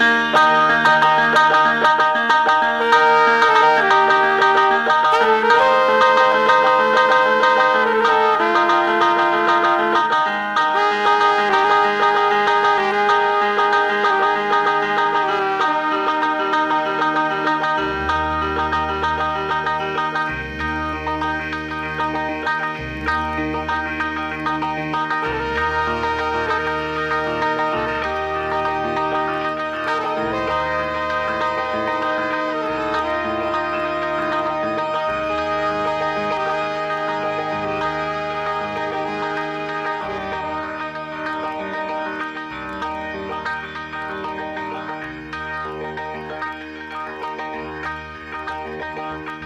Música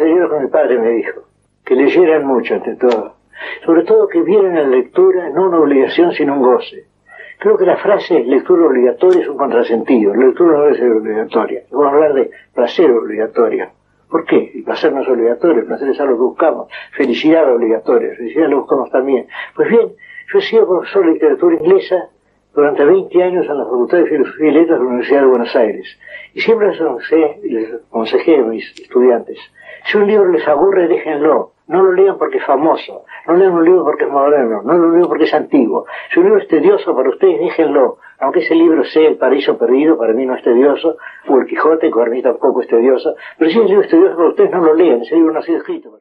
Mi padre me dijo, que leyeran mucho ante todo, sobre todo que vieran la lectura no una obligación sino un goce. Creo que la frase lectura obligatoria es un contrasentido, la lectura no debe ser obligatoria. Vamos a hablar de placer obligatorio. ¿Por qué? El placer no es obligatorio, el placer es algo que buscamos. Felicidad obligatoria, felicidad lo buscamos también. Pues bien, yo he sido profesor de literatura inglesa durante 20 años en la Facultad de Filosofía y Letras de la Universidad de Buenos Aires. Y siempre les aconsejé, a mis estudiantes, si un libro les aburre, déjenlo. No lo lean porque es famoso, no lean un libro porque es moderno, no lo lean porque es antiguo. Si un libro es tedioso para ustedes, déjenlo. Aunque ese libro sea El paraíso perdido, para mí no es tedioso, o El Quijote, que para mí tampoco es tedioso. Pero si el libro es tedioso para ustedes, no lo lean, ese libro no ha sido escrito.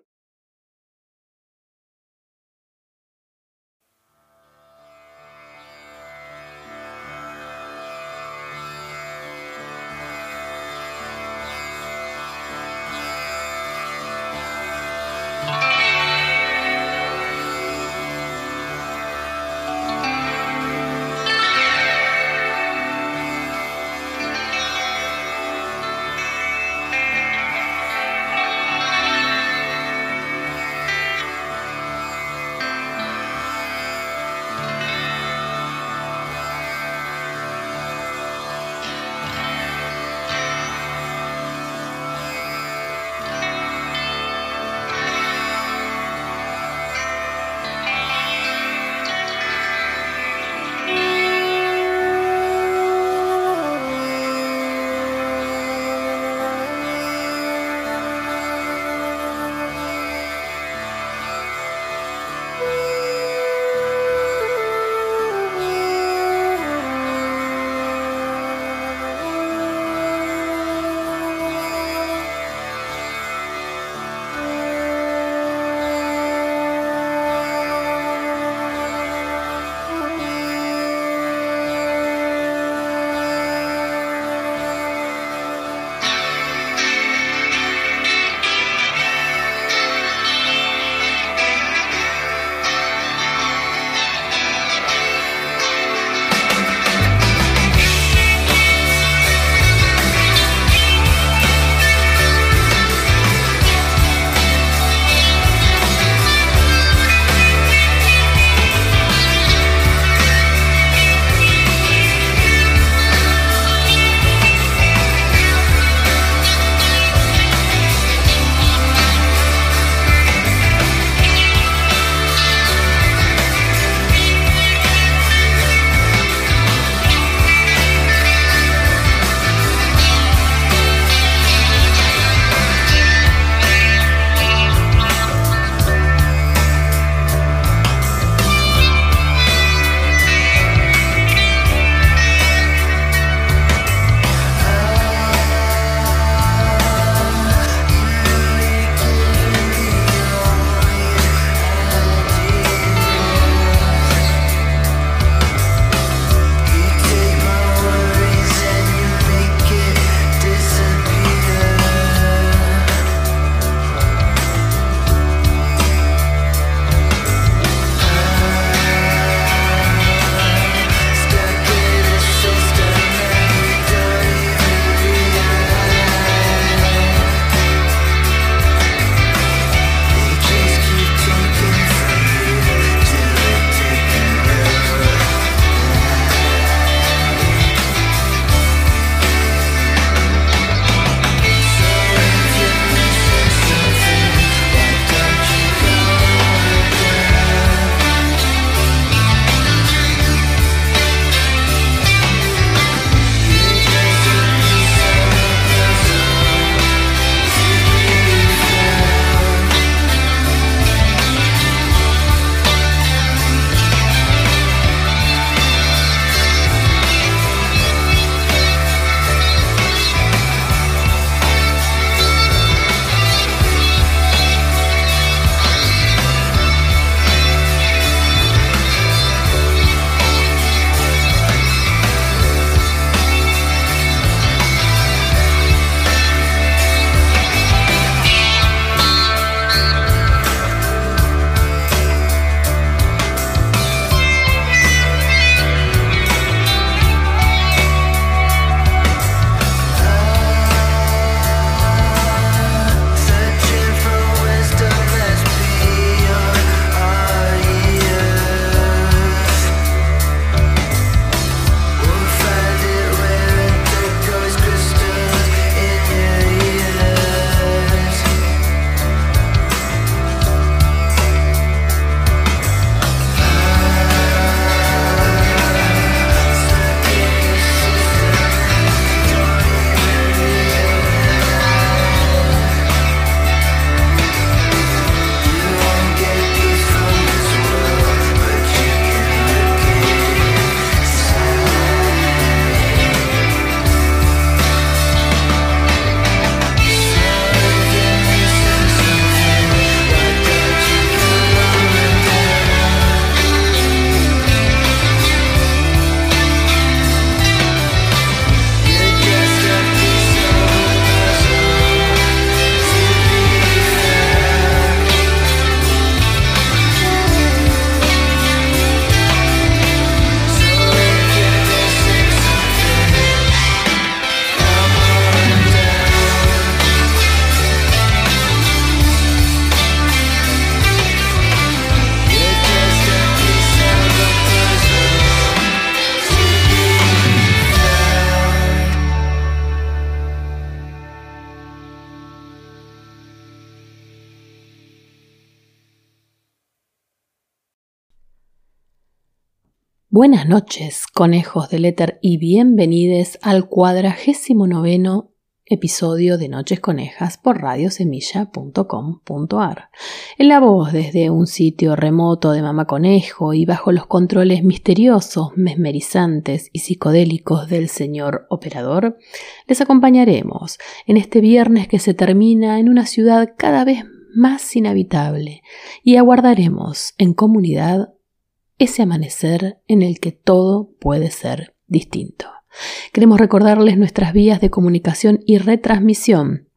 Buenas noches, conejos del éter, y bienvenidos al cuadragésimo noveno episodio de Noches Conejas por radiosemilla.com.ar. En la voz desde un sitio remoto de Mamá Conejo y bajo los controles misteriosos, mesmerizantes y psicodélicos del señor operador, les acompañaremos en este viernes que se termina en una ciudad cada vez más inhabitable y aguardaremos en comunidad ese amanecer en el que todo puede ser distinto. Queremos recordarles nuestras vías de comunicación y retransmisión.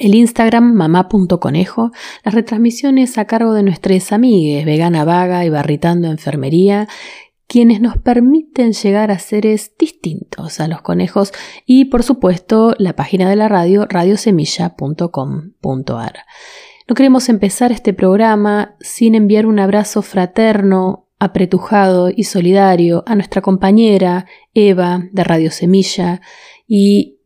El Instagram mamá.conejo, las retransmisiones a cargo de nuestras amigues Vegana Vaga y Barritando Enfermería, quienes nos permiten llegar a seres distintos a los conejos y por supuesto la página de la radio radiosemilla.com.ar. No queremos empezar este programa sin enviar un abrazo fraterno apretujado y solidario a nuestra compañera Eva de Radio Semilla y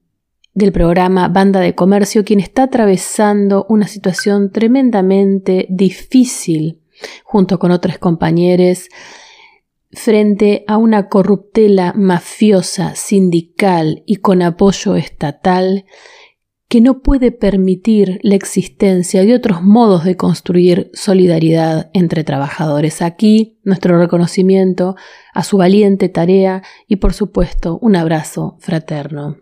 del programa Banda de Comercio, quien está atravesando una situación tremendamente difícil junto con otros compañeros frente a una corruptela mafiosa sindical y con apoyo estatal que no puede permitir la existencia de otros modos de construir solidaridad entre trabajadores. Aquí nuestro reconocimiento a su valiente tarea y por supuesto un abrazo fraterno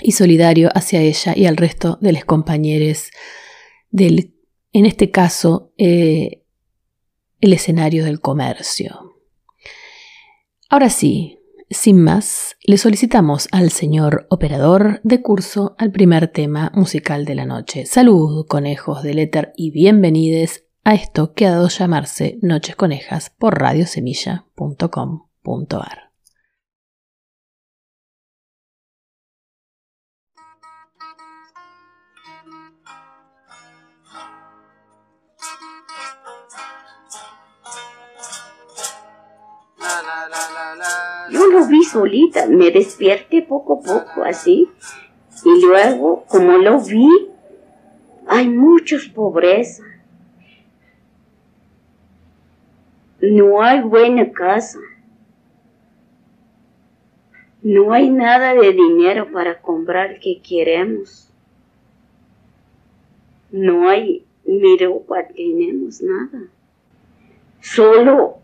y solidario hacia ella y al resto de los compañeros del, en este caso, eh, el escenario del comercio. Ahora sí, sin más, le solicitamos al señor operador de curso al primer tema musical de la noche. Salud, conejos del éter, y bienvenides a esto que ha dado llamarse Noches Conejas por radiosemilla.com.ar. Yo lo vi solita, me despierte poco a poco así. Y luego, como lo vi, hay muchos pobreza. No hay buena casa. No hay nada de dinero para comprar que queremos. No hay ni ropa, tenemos nada. Solo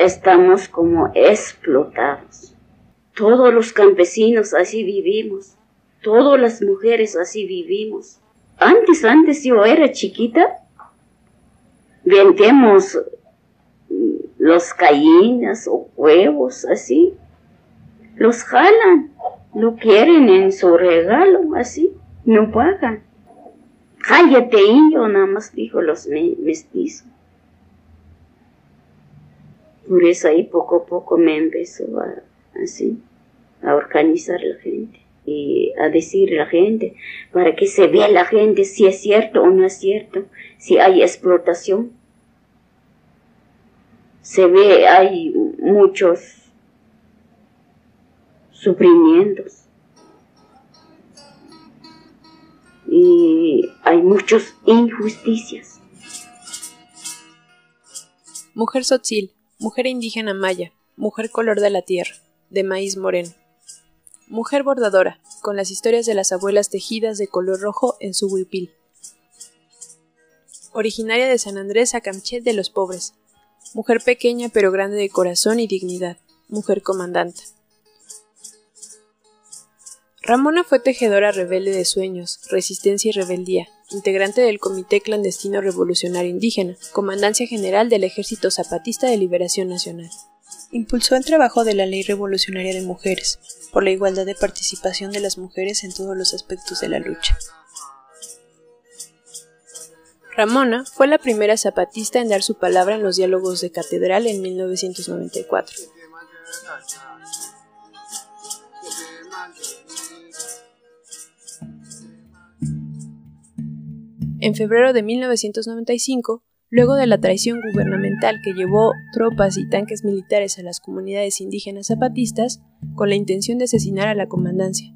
estamos como explotados. Todos los campesinos así vivimos, todas las mujeres así vivimos. Antes, antes yo era chiquita, vendemos los gallinas o huevos así, los jalan, lo quieren en su regalo así, no pagan. Cállate, indio, nada más dijo los mestizos. Por eso ahí poco a poco me empezó a, así, a organizar la gente y a decir la gente, para que se vea la gente si es cierto o no es cierto, si hay explotación. Se ve, hay muchos sufrimientos y hay muchas injusticias. Mujer Sotzil, Mujer indígena maya, mujer color de la tierra, de maíz moreno. Mujer bordadora, con las historias de las abuelas tejidas de color rojo en su huipil. Originaria de San Andrés Acamchet de los pobres. Mujer pequeña pero grande de corazón y dignidad. Mujer comandante. Ramona fue tejedora rebelde de sueños, resistencia y rebeldía, integrante del Comité Clandestino Revolucionario Indígena, Comandancia General del Ejército Zapatista de Liberación Nacional. Impulsó el trabajo de la Ley Revolucionaria de Mujeres, por la igualdad de participación de las mujeres en todos los aspectos de la lucha. Ramona fue la primera zapatista en dar su palabra en los diálogos de Catedral en 1994. En febrero de 1995, luego de la traición gubernamental que llevó tropas y tanques militares a las comunidades indígenas zapatistas con la intención de asesinar a la comandancia.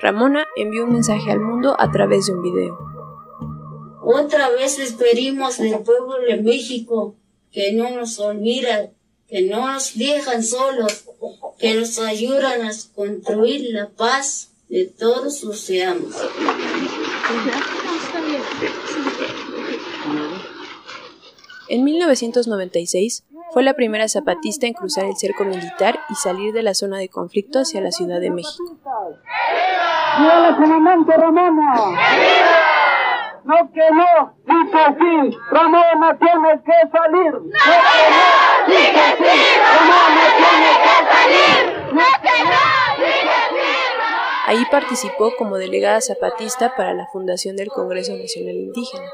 Ramona envió un mensaje al mundo a través de un video. Otra vez les pedimos del pueblo de México que no nos olvida que no nos dejan solos, que nos ayudan a construir la paz de todos los seamos. En 1996 fue la primera zapatista en cruzar el cerco militar y salir de la zona de conflicto hacia la Ciudad de México. ¡Viva la comandante Ramona! No que no, sí que sí, Ramona tiene que salir. No que no, sí que sí, Ramona tiene que salir. No que no, sí que sí. Ahí participó como delegada zapatista para la fundación del Congreso Nacional Indígena.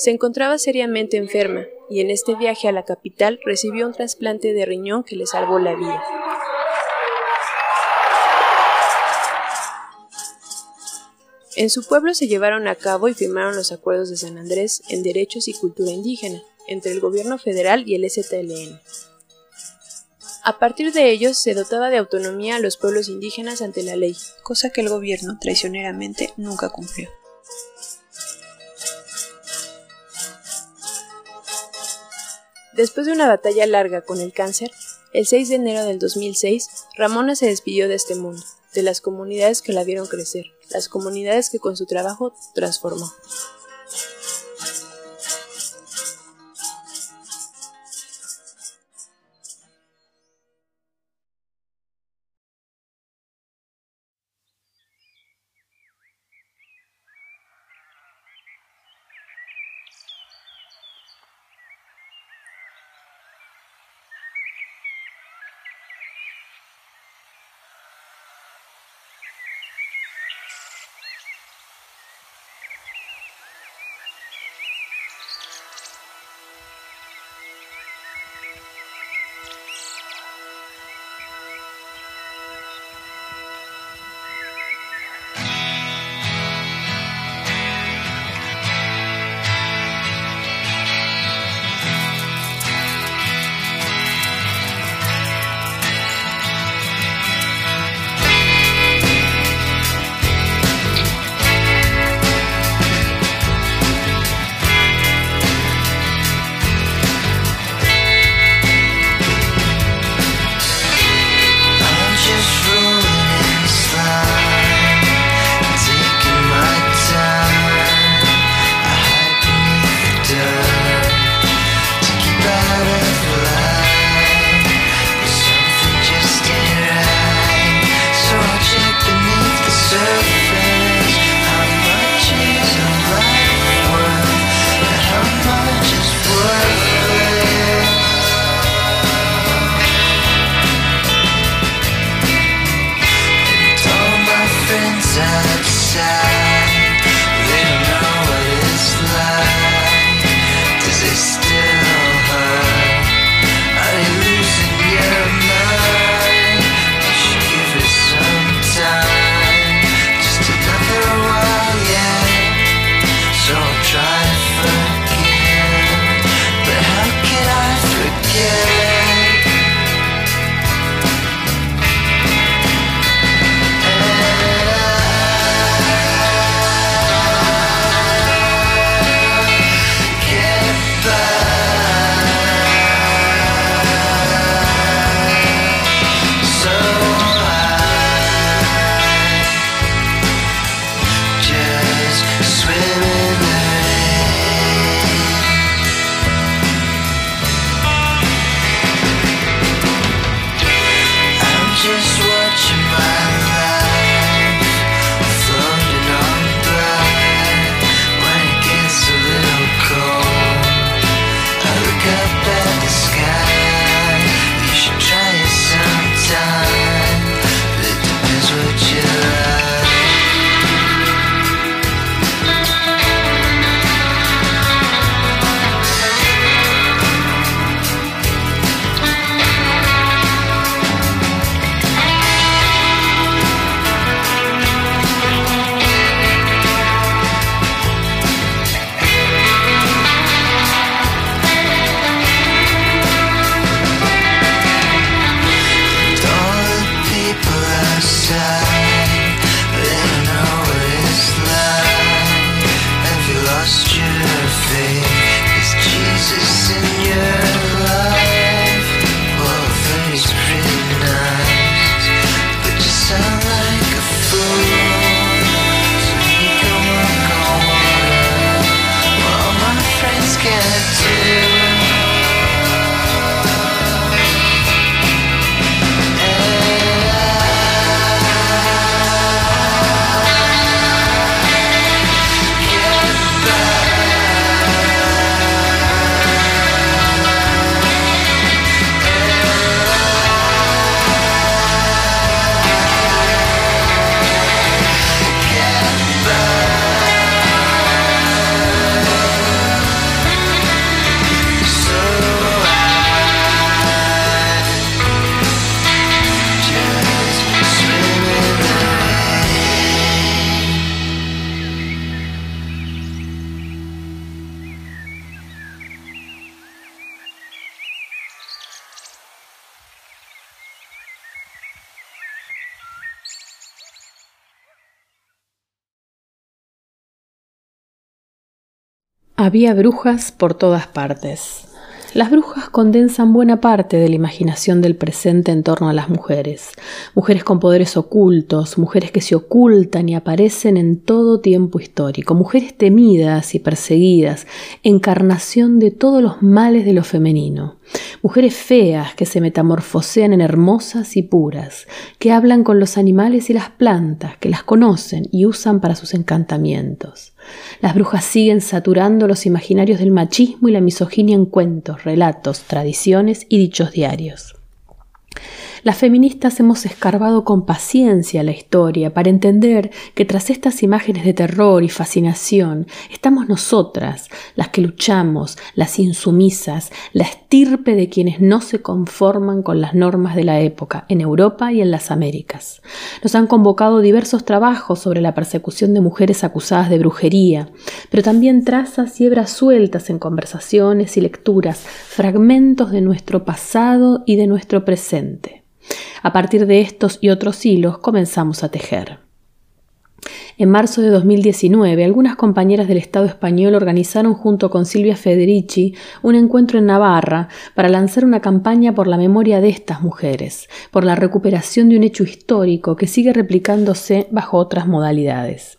Se encontraba seriamente enferma y en este viaje a la capital recibió un trasplante de riñón que le salvó la vida. En su pueblo se llevaron a cabo y firmaron los acuerdos de San Andrés en derechos y cultura indígena entre el gobierno federal y el STLN. A partir de ellos se dotaba de autonomía a los pueblos indígenas ante la ley, cosa que el gobierno traicioneramente nunca cumplió. Después de una batalla larga con el cáncer, el 6 de enero del 2006, Ramona se despidió de este mundo, de las comunidades que la vieron crecer, las comunidades que con su trabajo transformó. Había brujas por todas partes. Las brujas condensan buena parte de la imaginación del presente en torno a las mujeres. Mujeres con poderes ocultos, mujeres que se ocultan y aparecen en todo tiempo histórico, mujeres temidas y perseguidas, encarnación de todos los males de lo femenino. Mujeres feas que se metamorfosean en hermosas y puras, que hablan con los animales y las plantas, que las conocen y usan para sus encantamientos. Las brujas siguen saturando los imaginarios del machismo y la misoginia en cuentos, relatos, tradiciones y dichos diarios. Las feministas hemos escarbado con paciencia la historia para entender que tras estas imágenes de terror y fascinación estamos nosotras, las que luchamos, las insumisas, la estirpe de quienes no se conforman con las normas de la época en Europa y en las Américas. Nos han convocado diversos trabajos sobre la persecución de mujeres acusadas de brujería, pero también trazas y hebras sueltas en conversaciones y lecturas, fragmentos de nuestro pasado y de nuestro presente. A partir de estos y otros hilos comenzamos a tejer. En marzo de 2019, algunas compañeras del Estado español organizaron junto con Silvia Federici un encuentro en Navarra para lanzar una campaña por la memoria de estas mujeres, por la recuperación de un hecho histórico que sigue replicándose bajo otras modalidades.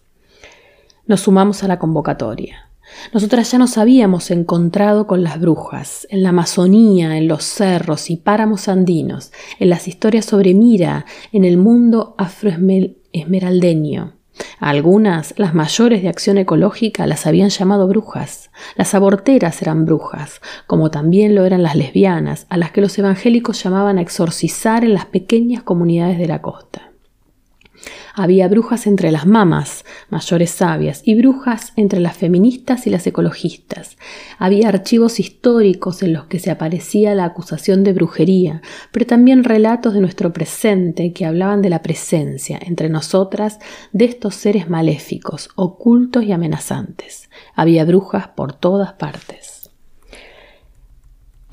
Nos sumamos a la convocatoria. Nosotras ya nos habíamos encontrado con las brujas, en la Amazonía, en los cerros y páramos andinos, en las historias sobre Mira, en el mundo afroesmeraldeño. Algunas, las mayores de acción ecológica, las habían llamado brujas. Las aborteras eran brujas, como también lo eran las lesbianas, a las que los evangélicos llamaban a exorcizar en las pequeñas comunidades de la costa. Había brujas entre las mamas, mayores sabias, y brujas entre las feministas y las ecologistas. Había archivos históricos en los que se aparecía la acusación de brujería, pero también relatos de nuestro presente que hablaban de la presencia entre nosotras de estos seres maléficos, ocultos y amenazantes. Había brujas por todas partes.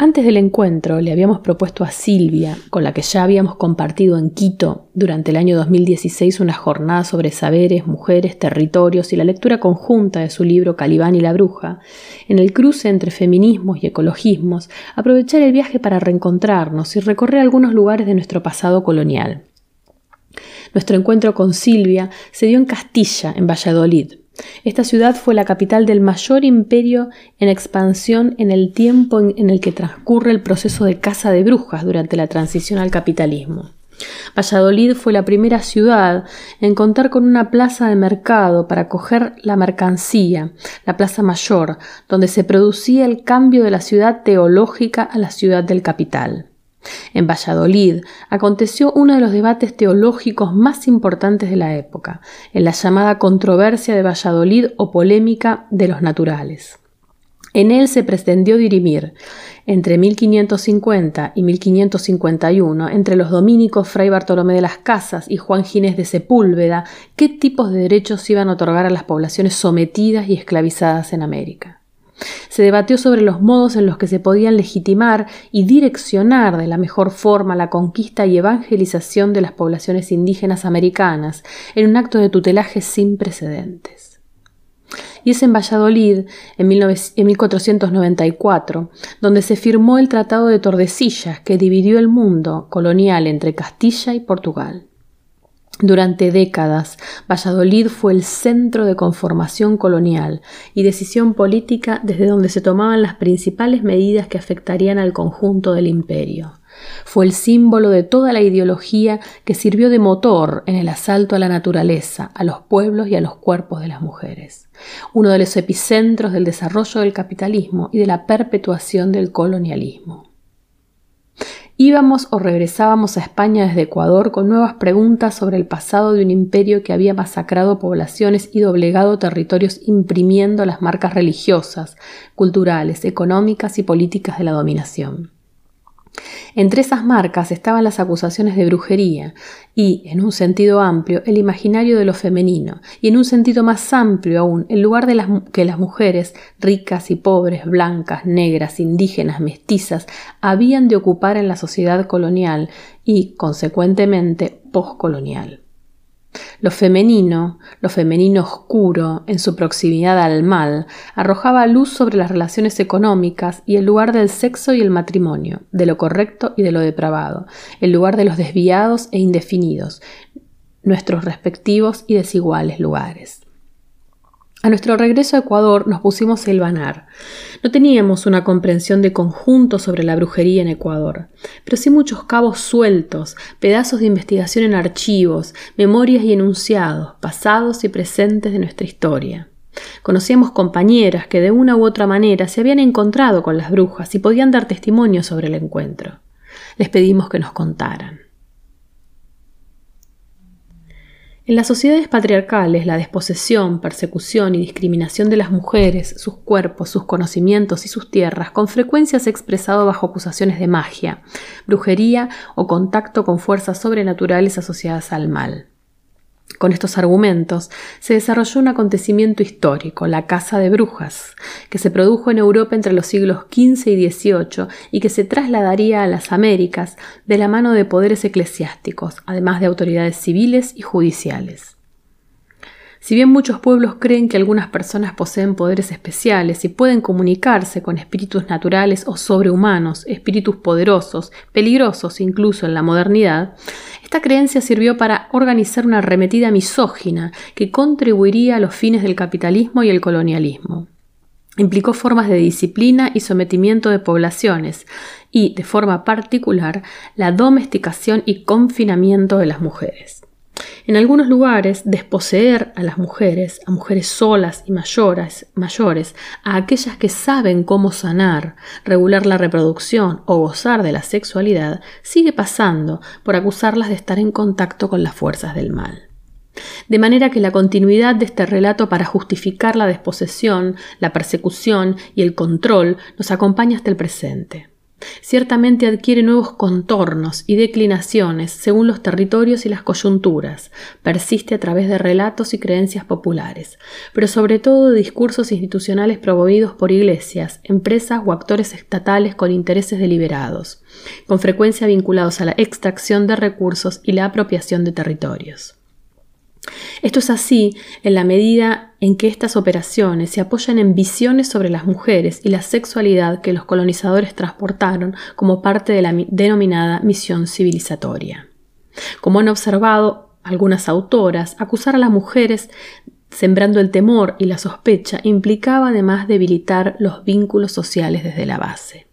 Antes del encuentro le habíamos propuesto a Silvia, con la que ya habíamos compartido en Quito durante el año 2016 una jornada sobre saberes, mujeres, territorios y la lectura conjunta de su libro Calibán y la Bruja, en el cruce entre feminismos y ecologismos, aprovechar el viaje para reencontrarnos y recorrer algunos lugares de nuestro pasado colonial. Nuestro encuentro con Silvia se dio en Castilla, en Valladolid, esta ciudad fue la capital del mayor imperio en expansión en el tiempo en, el que transcurre el proceso de caza de brujas durante la transición al capitalismo. Valladolid fue la primera ciudad en contar con una plaza de mercado para acoger la mercancía, la Plaza Mayor, donde se producía el cambio de la ciudad teológica a la ciudad del capital. En Valladolid aconteció uno de los debates teológicos más importantes de la época, en la llamada controversia de Valladolid o polémica de los naturales. En él se pretendió dirimir entre 1550 y 1551 entre los dominicos Fray Bartolomé de las Casas y Juan Ginés de Sepúlveda qué tipos de derechos iban a otorgar a las poblaciones sometidas y esclavizadas en América. Se debatió sobre los modos en los que se podían legitimar y direccionar de la mejor forma la conquista y evangelización de las poblaciones indígenas americanas en un acto de tutelaje sin precedentes. Y es en Valladolid, en, 1494, donde se firmó el Tratado de Tordesillas que dividió el mundo colonial entre Castilla y Portugal. Durante décadas, Valladolid fue el centro de conformación colonial y decisión política desde donde se tomaban las principales medidas que afectarían al conjunto del imperio. Fue el símbolo de toda la ideología que sirvió de motor en el asalto a la naturaleza, a los pueblos y a los cuerpos de las mujeres. Uno de los epicentros del desarrollo del capitalismo y de la perpetuación del colonialismo. Íbamos o regresábamos a España desde Ecuador con nuevas preguntas sobre el pasado de un imperio que había masacrado poblaciones y doblegado territorios imprimiendo las marcas religiosas, culturales, económicas y políticas de la dominación. Entre esas marcas estaban las acusaciones de brujería y, en un sentido amplio, el imaginario de lo femenino, y en un sentido más amplio aún, el lugar de las que las mujeres, ricas y pobres, blancas, negras, indígenas, mestizas, habían de ocupar en la sociedad colonial y, consecuentemente, postcolonial. Lo femenino, lo femenino oscuro, en su proximidad al mal, arrojaba luz sobre las relaciones económicas y el lugar del sexo y el matrimonio, de lo correcto y de lo depravado, el lugar de los desviados e indefinidos, nuestros respectivos y desiguales lugares. A nuestro regreso a Ecuador nos pusimos a hilvanar. No teníamos una comprensión de conjunto sobre la brujería en Ecuador, pero sí muchos cabos sueltos, pedazos de investigación en archivos, memorias y enunciados, pasados y presentes de nuestra historia. Conocíamos compañeras que de una u otra manera se habían encontrado con las brujas y podían dar testimonio sobre el encuentro. Les pedimos que nos contaran. En las sociedades patriarcales, la desposesión, persecución y discriminación de las mujeres, sus cuerpos, sus conocimientos y sus tierras, con frecuencia se ha expresado bajo acusaciones de magia, brujería o contacto con fuerzas sobrenaturales asociadas al mal. Con estos argumentos se desarrolló un acontecimiento histórico, la Casa de Brujas, que se produjo en Europa entre los siglos XV y XVIII y que se trasladaría a las Américas de la mano de poderes eclesiásticos, además de autoridades civiles y judiciales. Si bien muchos pueblos creen que algunas personas poseen poderes especiales y pueden comunicarse con espíritus naturales o sobrehumanos, espíritus poderosos, peligrosos incluso en la modernidad, esta creencia sirvió para organizar una arremetida misógina que contribuiría a los fines del capitalismo y el colonialismo. Implicó formas de disciplina y sometimiento de poblaciones y, de forma particular, la domesticación y confinamiento de las mujeres. En algunos lugares, desposeer a las mujeres, a mujeres solas y mayores, mayores, a aquellas que saben cómo sanar, regular la reproducción o gozar de la sexualidad, sigue pasando por acusarlas de estar en contacto con las fuerzas del mal. De manera que la continuidad de este relato para justificar la desposesión, la persecución y el control nos acompaña hasta el presente. Ciertamente adquiere nuevos contornos y declinaciones según los territorios y las coyunturas, persiste a través de relatos y creencias populares, pero sobre todo de discursos institucionales promovidos por iglesias, empresas o actores estatales con intereses deliberados, con frecuencia vinculados a la extracción de recursos y la apropiación de territorios. Esto es así en la medida en que estas operaciones se apoyan en visiones sobre las mujeres y la sexualidad que los colonizadores transportaron como parte de la denominada misión civilizatoria. Como han observado algunas autoras, acusar a las mujeres sembrando el temor y la sospecha implicaba además debilitar los vínculos sociales desde la base.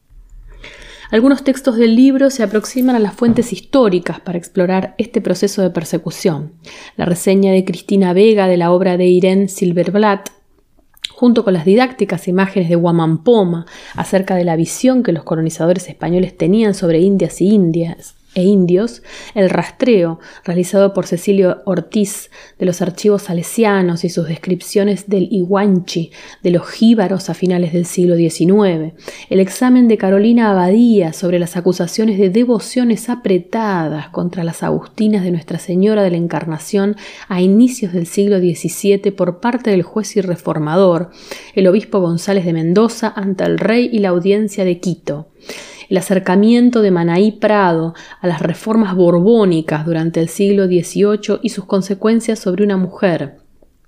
Algunos textos del libro se aproximan a las fuentes históricas para explorar este proceso de persecución. La reseña de Cristina Vega de la obra de Irene Silverblatt junto con las didácticas imágenes de Guamampoma acerca de la visión que los colonizadores españoles tenían sobre indias y indias, e indios, el rastreo realizado por Cecilio Ortiz de los archivos salesianos y sus descripciones del Iguanchi, de los jíbaros a finales del siglo XIX, el examen de Carolina Abadía sobre las acusaciones de devociones apretadas contra las agustinas de Nuestra Señora de la Encarnación a inicios del siglo XVII por parte del juez y reformador, el obispo González de Mendoza ante el rey y la audiencia de Quito, el acercamiento de Manaí Prado a las reformas borbónicas durante el siglo XVIII y sus consecuencias sobre una mujer,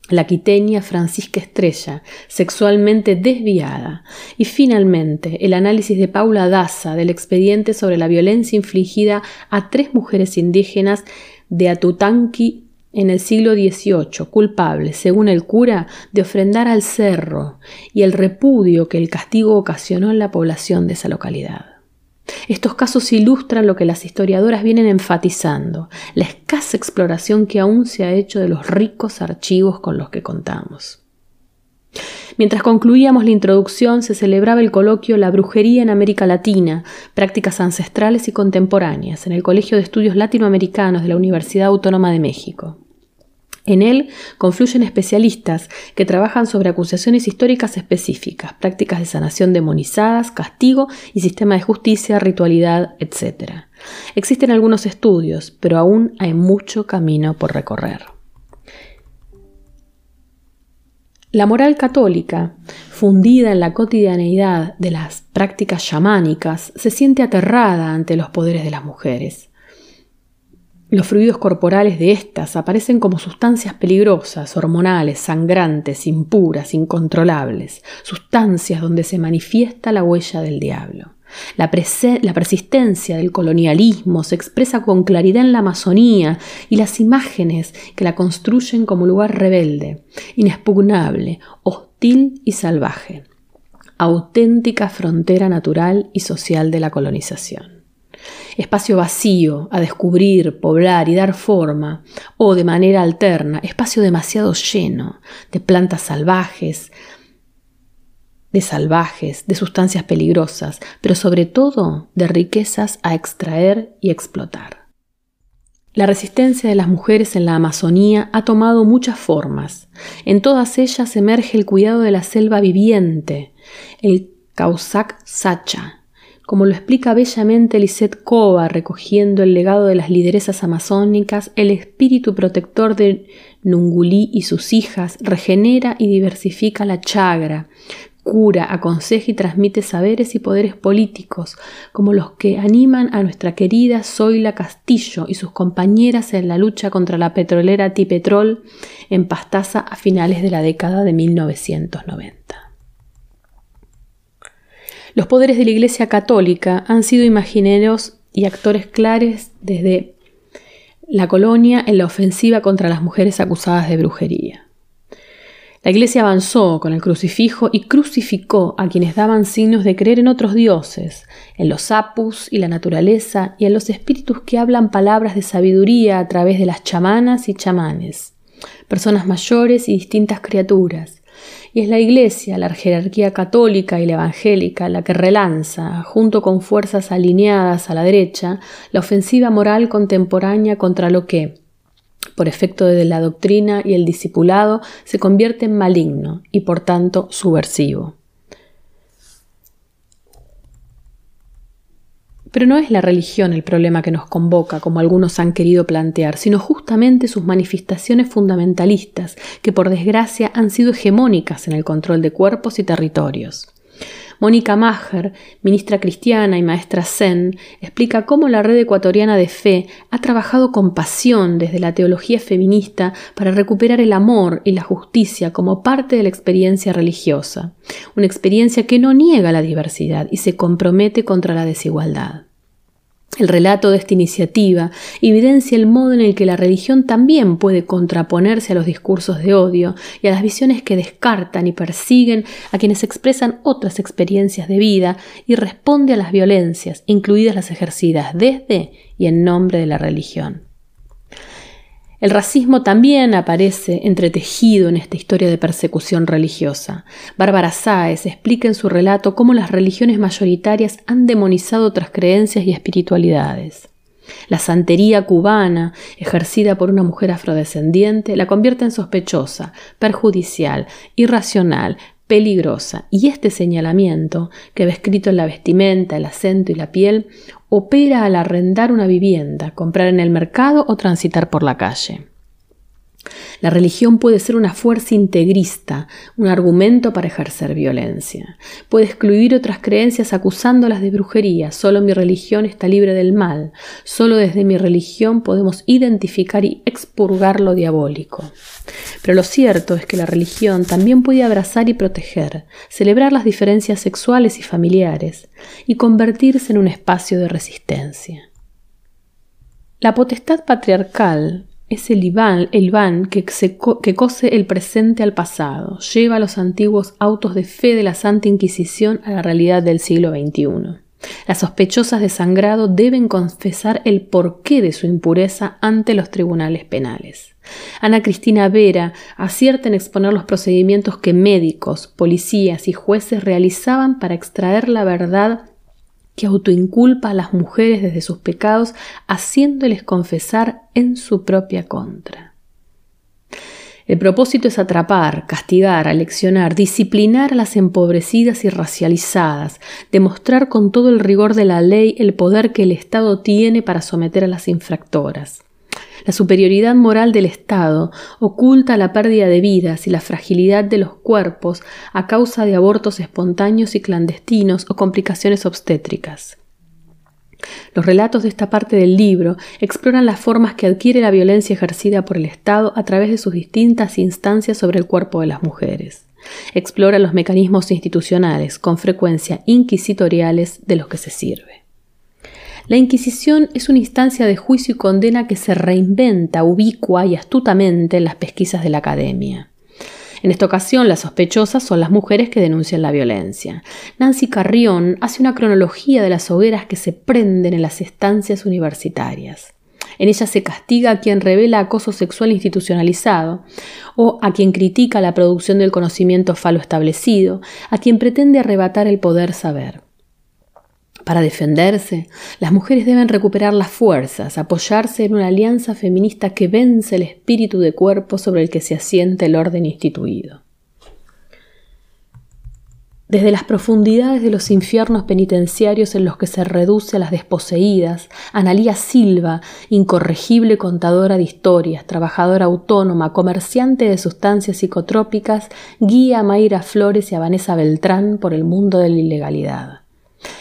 la quiteña Francisca Estrella, sexualmente desviada, y finalmente el análisis de Paula Daza del expediente sobre la violencia infligida a tres mujeres indígenas de Atutanqui en el siglo XVIII, culpables, según el cura, de ofrendar al cerro y el repudio que el castigo ocasionó en la población de esa localidad. Estos casos ilustran lo que las historiadoras vienen enfatizando, la escasa exploración que aún se ha hecho de los ricos archivos con los que contamos. Mientras concluíamos la introducción, se celebraba el coloquio La brujería en América Latina, prácticas ancestrales y contemporáneas, en el Colegio de Estudios Latinoamericanos de la Universidad Autónoma de México. En él confluyen especialistas que trabajan sobre acusaciones históricas específicas, prácticas de sanación demonizadas, castigo y sistema de justicia, ritualidad, etc. Existen algunos estudios, pero aún hay mucho camino por recorrer. La moral católica, fundida en la cotidianeidad de las prácticas chamánicas, se siente aterrada ante los poderes de las mujeres. Los fluidos corporales de estas aparecen como sustancias peligrosas, hormonales, sangrantes, impuras, incontrolables, sustancias donde se manifiesta la huella del diablo. La, la, persistencia del colonialismo se expresa con claridad en la Amazonía y las imágenes que la construyen como lugar rebelde, inexpugnable, hostil y salvaje, auténtica frontera natural y social de la colonización espacio vacío a descubrir, poblar y dar forma, o de manera alterna, espacio demasiado lleno de plantas salvajes, de salvajes, de sustancias peligrosas, pero sobre todo de riquezas a extraer y explotar. La resistencia de las mujeres en la Amazonía ha tomado muchas formas. En todas ellas emerge el cuidado de la selva viviente, el Causac Sacha, como lo explica bellamente Lisette Cova, recogiendo el legado de las lideresas amazónicas, el espíritu protector de Nungulí y sus hijas regenera y diversifica la chagra, cura, aconseja y transmite saberes y poderes políticos, como los que animan a nuestra querida Zoila Castillo y sus compañeras en la lucha contra la petrolera Tipetrol en Pastaza a finales de la década de 1990. Los poderes de la Iglesia Católica han sido imagineros y actores claves desde la colonia en la ofensiva contra las mujeres acusadas de brujería. La Iglesia avanzó con el crucifijo y crucificó a quienes daban signos de creer en otros dioses, en los apus y la naturaleza y en los espíritus que hablan palabras de sabiduría a través de las chamanas y chamanes, personas mayores y distintas criaturas, y es la Iglesia, la jerarquía católica y la evangélica, la que relanza, junto con fuerzas alineadas a la derecha, la ofensiva moral contemporánea contra lo que, por efecto de la doctrina y el discipulado, se convierte en maligno y por tanto subversivo. Pero no es la religión el problema que nos convoca, como algunos han querido plantear, sino justamente sus manifestaciones fundamentalistas, que por desgracia han sido hegemónicas en el control de cuerpos y territorios. Mónica Maher, ministra cristiana y maestra zen, explica cómo la red ecuatoriana de fe ha trabajado con pasión desde la teología feminista para recuperar el amor y la justicia como parte de la experiencia religiosa, una experiencia que no niega la diversidad y se compromete contra la desigualdad. El relato de esta iniciativa evidencia el modo en el que la religión también puede contraponerse a los discursos de odio y a las visiones que descartan y persiguen a quienes expresan otras experiencias de vida y responde a las violencias, incluidas las ejercidas desde y en nombre de la religión. El racismo también aparece entretejido en esta historia de persecución religiosa. Bárbara Sáez explica en su relato cómo las religiones mayoritarias han demonizado otras creencias y espiritualidades. La santería cubana, ejercida por una mujer afrodescendiente, la convierte en sospechosa, perjudicial, irracional, peligrosa, y este señalamiento, que va escrito en la vestimenta, el acento y la piel, opera al arrendar una vivienda, comprar en el mercado o transitar por la calle. La religión puede ser una fuerza integrista, un argumento para ejercer violencia. Puede excluir otras creencias acusándolas de brujería. Solo mi religión está libre del mal. Solo desde mi religión podemos identificar y expurgar lo diabólico. Pero lo cierto es que la religión también puede abrazar y proteger, celebrar las diferencias sexuales y familiares, y convertirse en un espacio de resistencia. La potestad patriarcal es el Iván, el que, que cose el presente al pasado, lleva los antiguos autos de fe de la Santa Inquisición a la realidad del siglo XXI. Las sospechosas de sangrado deben confesar el porqué de su impureza ante los tribunales penales. Ana Cristina Vera acierta en exponer los procedimientos que médicos, policías y jueces realizaban para extraer la verdad que autoinculpa a las mujeres desde sus pecados, haciéndoles confesar en su propia contra. El propósito es atrapar, castigar, aleccionar, disciplinar a las empobrecidas y racializadas, demostrar con todo el rigor de la ley el poder que el Estado tiene para someter a las infractoras. La superioridad moral del Estado oculta la pérdida de vidas y la fragilidad de los cuerpos a causa de abortos espontáneos y clandestinos o complicaciones obstétricas. Los relatos de esta parte del libro exploran las formas que adquiere la violencia ejercida por el Estado a través de sus distintas instancias sobre el cuerpo de las mujeres. Explora los mecanismos institucionales, con frecuencia inquisitoriales, de los que se sirve. La Inquisición es una instancia de juicio y condena que se reinventa ubicua y astutamente en las pesquisas de la academia. En esta ocasión, las sospechosas son las mujeres que denuncian la violencia. Nancy Carrión hace una cronología de las hogueras que se prenden en las estancias universitarias. En ella se castiga a quien revela acoso sexual institucionalizado, o a quien critica la producción del conocimiento falo establecido, a quien pretende arrebatar el poder saber. Para defenderse, las mujeres deben recuperar las fuerzas, apoyarse en una alianza feminista que vence el espíritu de cuerpo sobre el que se asiente el orden instituido. Desde las profundidades de los infiernos penitenciarios en los que se reduce a las desposeídas, Analía Silva, incorregible contadora de historias, trabajadora autónoma, comerciante de sustancias psicotrópicas, guía a Mayra Flores y a Vanessa Beltrán por el mundo de la ilegalidad.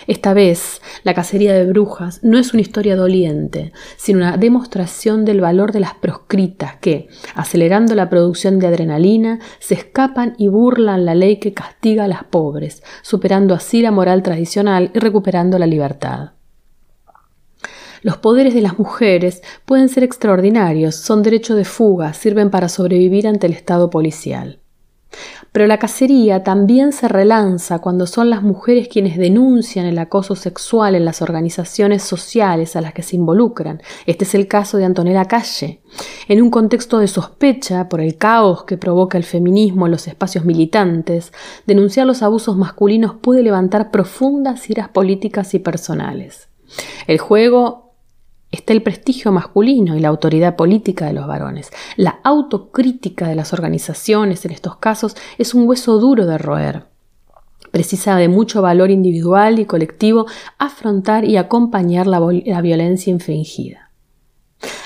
Esta vez, la cacería de brujas no es una historia doliente, sino una demostración del valor de las proscritas que, acelerando la producción de adrenalina, se escapan y burlan la ley que castiga a las pobres, superando así la moral tradicional y recuperando la libertad. Los poderes de las mujeres pueden ser extraordinarios, son derecho de fuga, sirven para sobrevivir ante el Estado policial. Pero la cacería también se relanza cuando son las mujeres quienes denuncian el acoso sexual en las organizaciones sociales a las que se involucran. Este es el caso de Antonella Calle. En un contexto de sospecha por el caos que provoca el feminismo en los espacios militantes, denunciar los abusos masculinos puede levantar profundas iras políticas y personales. El juego está el prestigio masculino y la autoridad política de los varones. La autocrítica de las organizaciones en estos casos es un hueso duro de roer. Precisa de mucho valor individual y colectivo afrontar y acompañar la, la violencia infringida.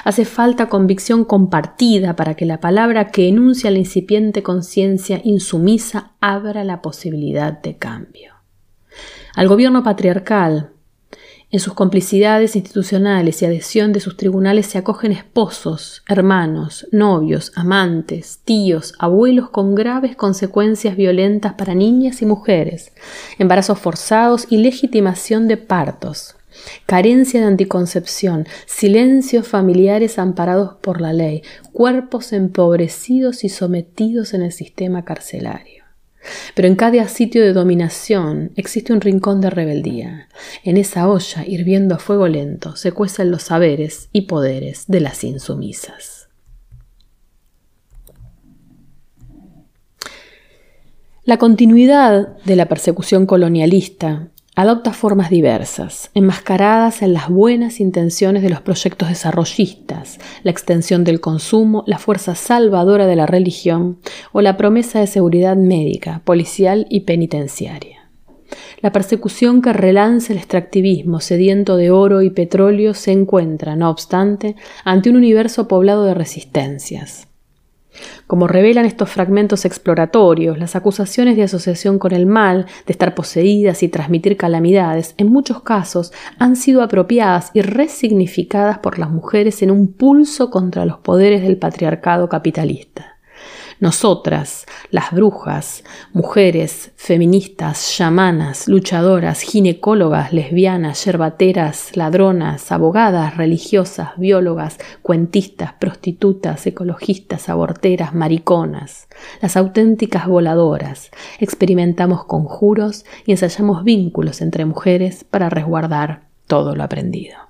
Hace falta convicción compartida para que la palabra que enuncia la incipiente conciencia insumisa abra la posibilidad de cambio. Al gobierno patriarcal, en sus complicidades institucionales y adhesión de sus tribunales se acogen esposos, hermanos, novios, amantes, tíos, abuelos con graves consecuencias violentas para niñas y mujeres, embarazos forzados y legitimación de partos, carencia de anticoncepción, silencios familiares amparados por la ley, cuerpos empobrecidos y sometidos en el sistema carcelario. Pero en cada sitio de dominación existe un rincón de rebeldía. En esa olla, hirviendo a fuego lento, se cuecen los saberes y poderes de las insumisas. La continuidad de la persecución colonialista adopta formas diversas, enmascaradas en las buenas intenciones de los proyectos desarrollistas, la extensión del consumo, la fuerza salvadora de la religión o la promesa de seguridad médica, policial y penitenciaria. La persecución que relance el extractivismo sediento de oro y petróleo se encuentra, no obstante, ante un universo poblado de resistencias. Como revelan estos fragmentos exploratorios, las acusaciones de asociación con el mal, de estar poseídas y transmitir calamidades, en muchos casos han sido apropiadas y resignificadas por las mujeres en un pulso contra los poderes del patriarcado capitalista. Nosotras, las brujas, mujeres, feministas, chamanas, luchadoras, ginecólogas, lesbianas, yerbateras, ladronas, abogadas, religiosas, biólogas, cuentistas, prostitutas, ecologistas, aborteras, mariconas, las auténticas voladoras, experimentamos conjuros y ensayamos vínculos entre mujeres para resguardar todo lo aprendido.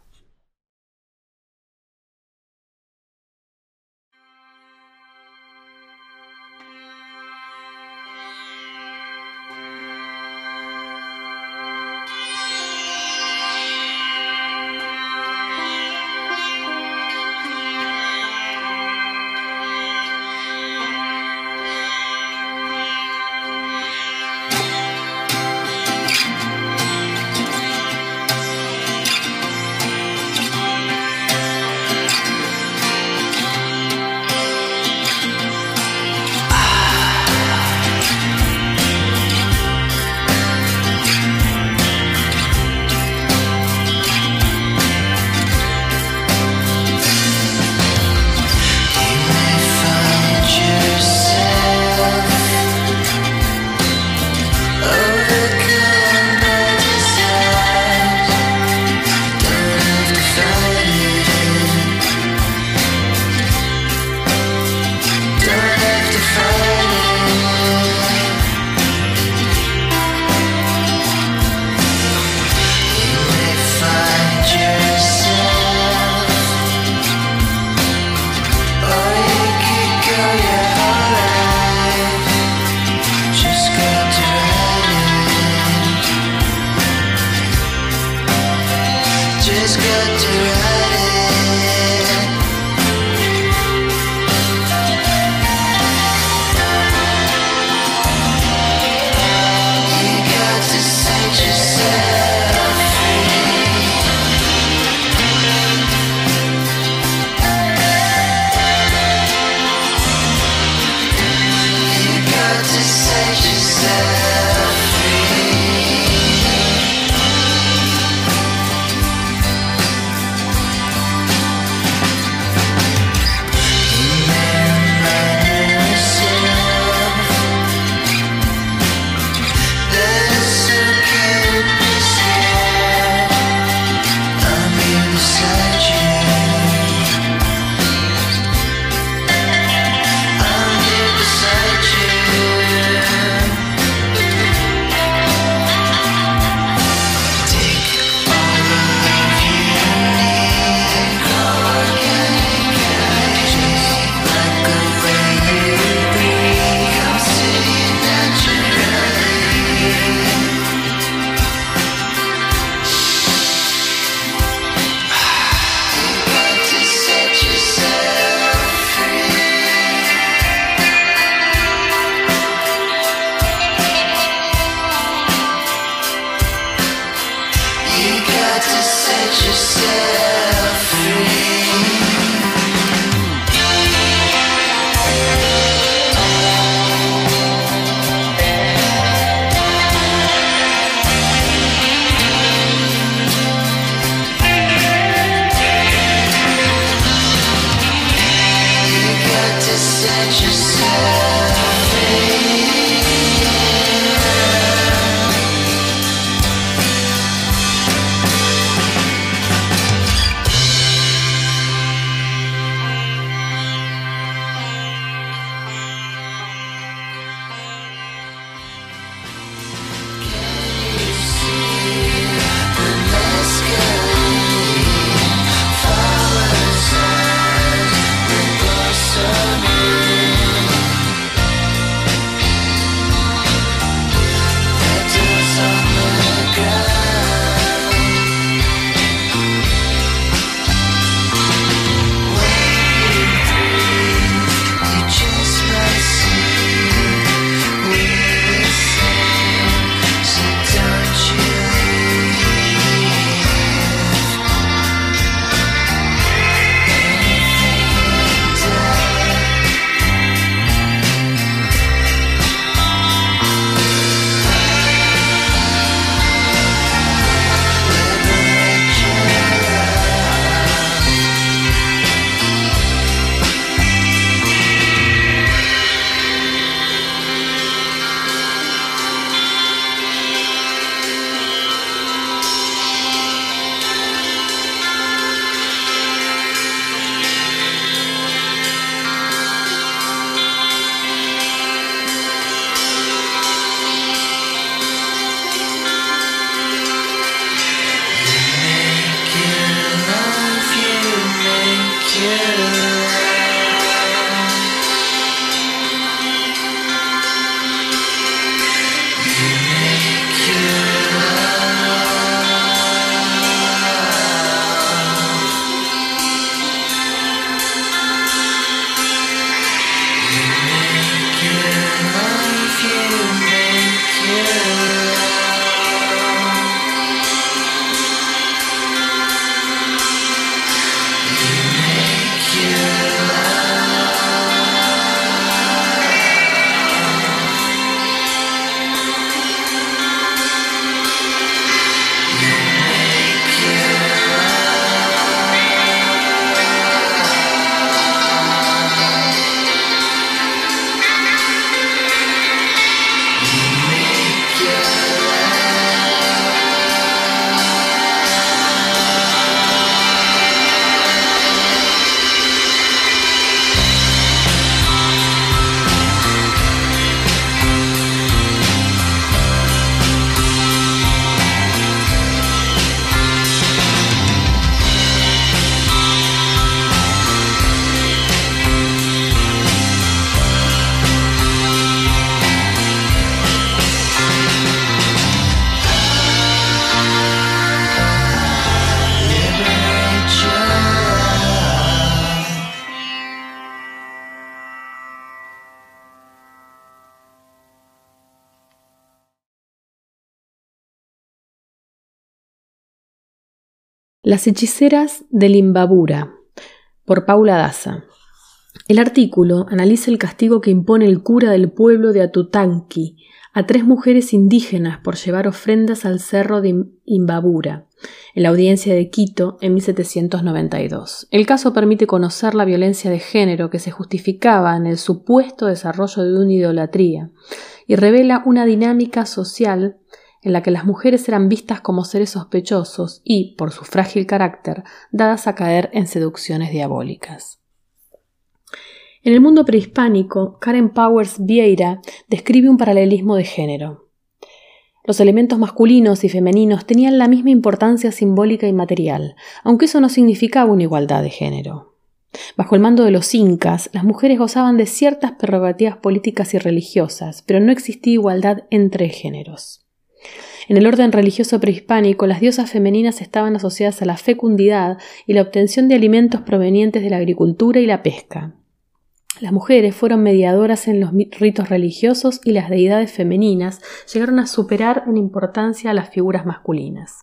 Las hechiceras del Imbabura por Paula Daza. El artículo analiza el castigo que impone el cura del pueblo de Atutanqui a tres mujeres indígenas por llevar ofrendas al cerro de Imbabura, en la audiencia de Quito en 1792. El caso permite conocer la violencia de género que se justificaba en el supuesto desarrollo de una idolatría y revela una dinámica social en la que las mujeres eran vistas como seres sospechosos y, por su frágil carácter, dadas a caer en seducciones diabólicas. En el mundo prehispánico, Karen Powers Vieira describe un paralelismo de género. Los elementos masculinos y femeninos tenían la misma importancia simbólica y material, aunque eso no significaba una igualdad de género. Bajo el mando de los incas, las mujeres gozaban de ciertas prerrogativas políticas y religiosas, pero no existía igualdad entre géneros. En el orden religioso prehispánico, las diosas femeninas estaban asociadas a la fecundidad y la obtención de alimentos provenientes de la agricultura y la pesca. Las mujeres fueron mediadoras en los ritos religiosos y las deidades femeninas llegaron a superar en importancia a las figuras masculinas.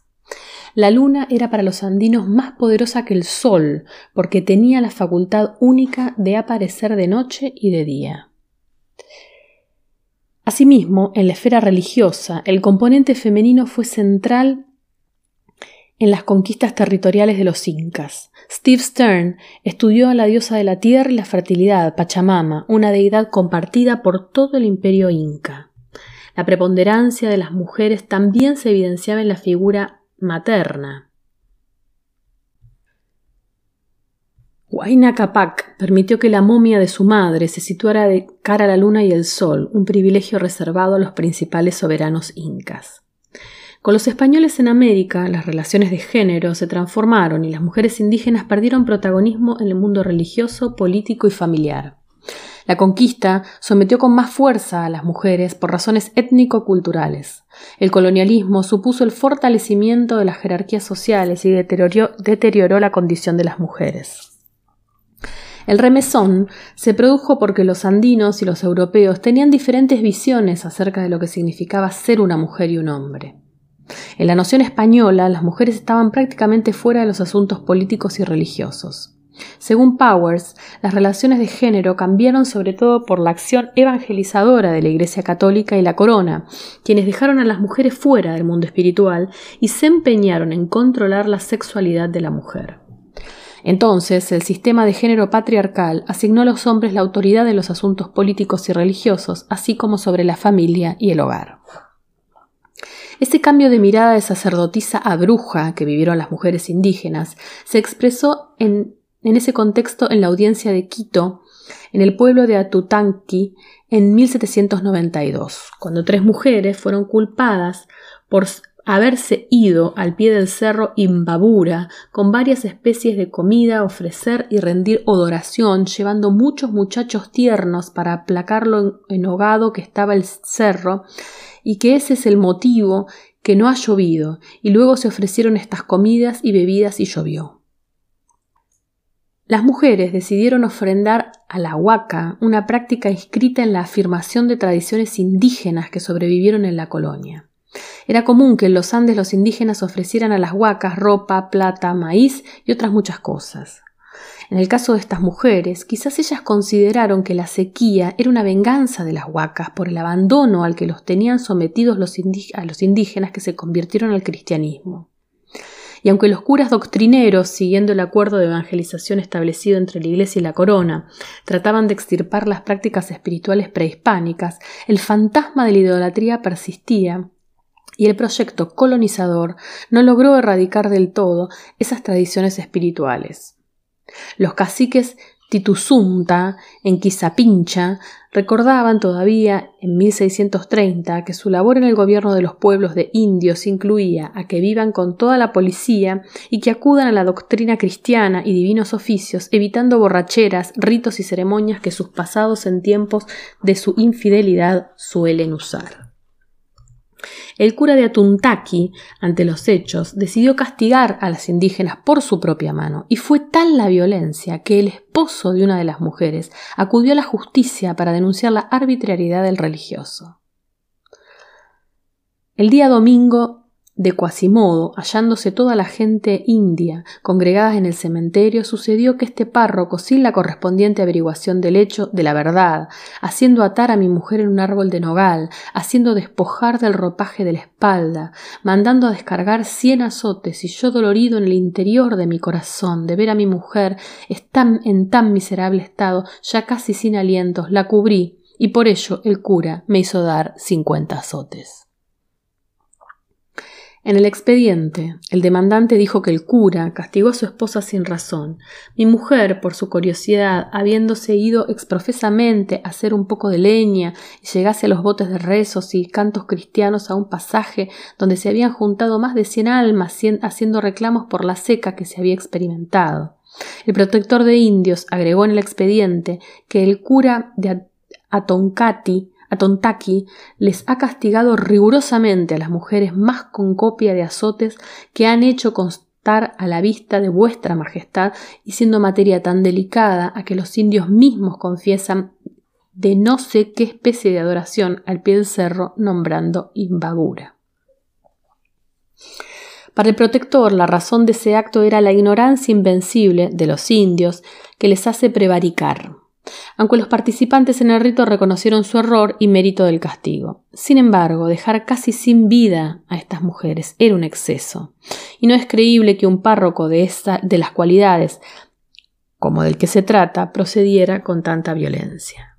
La luna era para los andinos más poderosa que el sol, porque tenía la facultad única de aparecer de noche y de día. Asimismo, en la esfera religiosa, el componente femenino fue central en las conquistas territoriales de los incas. Steve Stern estudió a la diosa de la tierra y la fertilidad, Pachamama, una deidad compartida por todo el imperio inca. La preponderancia de las mujeres también se evidenciaba en la figura materna. Huayna Capac permitió que la momia de su madre se situara de cara a la luna y el sol, un privilegio reservado a los principales soberanos incas. Con los españoles en América, las relaciones de género se transformaron y las mujeres indígenas perdieron protagonismo en el mundo religioso, político y familiar. La conquista sometió con más fuerza a las mujeres por razones étnico-culturales. El colonialismo supuso el fortalecimiento de las jerarquías sociales y deterioró, deterioró la condición de las mujeres. El remesón se produjo porque los andinos y los europeos tenían diferentes visiones acerca de lo que significaba ser una mujer y un hombre. En la noción española, las mujeres estaban prácticamente fuera de los asuntos políticos y religiosos. Según Powers, las relaciones de género cambiaron sobre todo por la acción evangelizadora de la Iglesia Católica y la Corona, quienes dejaron a las mujeres fuera del mundo espiritual y se empeñaron en controlar la sexualidad de la mujer. Entonces, el sistema de género patriarcal asignó a los hombres la autoridad de los asuntos políticos y religiosos, así como sobre la familia y el hogar. Ese cambio de mirada de sacerdotisa a bruja que vivieron las mujeres indígenas se expresó en, en ese contexto en la audiencia de Quito, en el pueblo de Atutanqui, en 1792, cuando tres mujeres fueron culpadas por haberse ido al pie del cerro Imbabura con varias especies de comida, ofrecer y rendir odoración, llevando muchos muchachos tiernos para aplacar lo enhogado que estaba el cerro, y que ese es el motivo que no ha llovido, y luego se ofrecieron estas comidas y bebidas y llovió. Las mujeres decidieron ofrendar a la huaca, una práctica inscrita en la afirmación de tradiciones indígenas que sobrevivieron en la colonia. Era común que en los Andes los indígenas ofrecieran a las huacas ropa, plata, maíz y otras muchas cosas. En el caso de estas mujeres, quizás ellas consideraron que la sequía era una venganza de las huacas por el abandono al que los tenían sometidos los a los indígenas que se convirtieron al cristianismo. Y aunque los curas doctrineros, siguiendo el acuerdo de evangelización establecido entre la Iglesia y la corona, trataban de extirpar las prácticas espirituales prehispánicas, el fantasma de la idolatría persistía y el proyecto colonizador no logró erradicar del todo esas tradiciones espirituales. Los caciques Tituzunta, en Quizapincha, recordaban todavía en 1630 que su labor en el gobierno de los pueblos de indios incluía a que vivan con toda la policía y que acudan a la doctrina cristiana y divinos oficios, evitando borracheras, ritos y ceremonias que sus pasados en tiempos de su infidelidad suelen usar. El cura de Atuntaki, ante los hechos, decidió castigar a las indígenas por su propia mano, y fue tal la violencia que el esposo de una de las mujeres acudió a la justicia para denunciar la arbitrariedad del religioso. El día domingo De Quasimodo, hallándose toda la gente india congregada en el cementerio, sucedió que este párroco, sin la correspondiente averiguación del hecho, de la verdad, haciendo atar a mi mujer en un árbol de nogal, haciendo despojar del ropaje de la espalda, mandando a descargar cien azotes, y yo dolorido en el interior de mi corazón de ver a mi mujer en tan miserable estado, ya casi sin alientos, la cubrí, y por ello el cura me hizo dar cincuenta azotes. En el expediente, el demandante dijo que el cura castigó a su esposa sin razón. Mi mujer, por su curiosidad, habiéndose ido exprofesamente a hacer un poco de leña y llegase a los botes de rezos y cantos cristianos a un pasaje donde se habían juntado más de cien almas haciendo reclamos por la seca que se había experimentado. El protector de indios agregó en el expediente que el cura de Atoncati a Tontaki les ha castigado rigurosamente a las mujeres más con copia de azotes que han hecho constar a la vista de vuestra majestad y siendo materia tan delicada a que los indios mismos confiesan de no sé qué especie de adoración al pie del cerro nombrando imbagura. Para el protector, la razón de ese acto era la ignorancia invencible de los indios que les hace prevaricar aunque los participantes en el rito reconocieron su error y mérito del castigo. Sin embargo, dejar casi sin vida a estas mujeres era un exceso, y no es creíble que un párroco de, de las cualidades como del que se trata procediera con tanta violencia.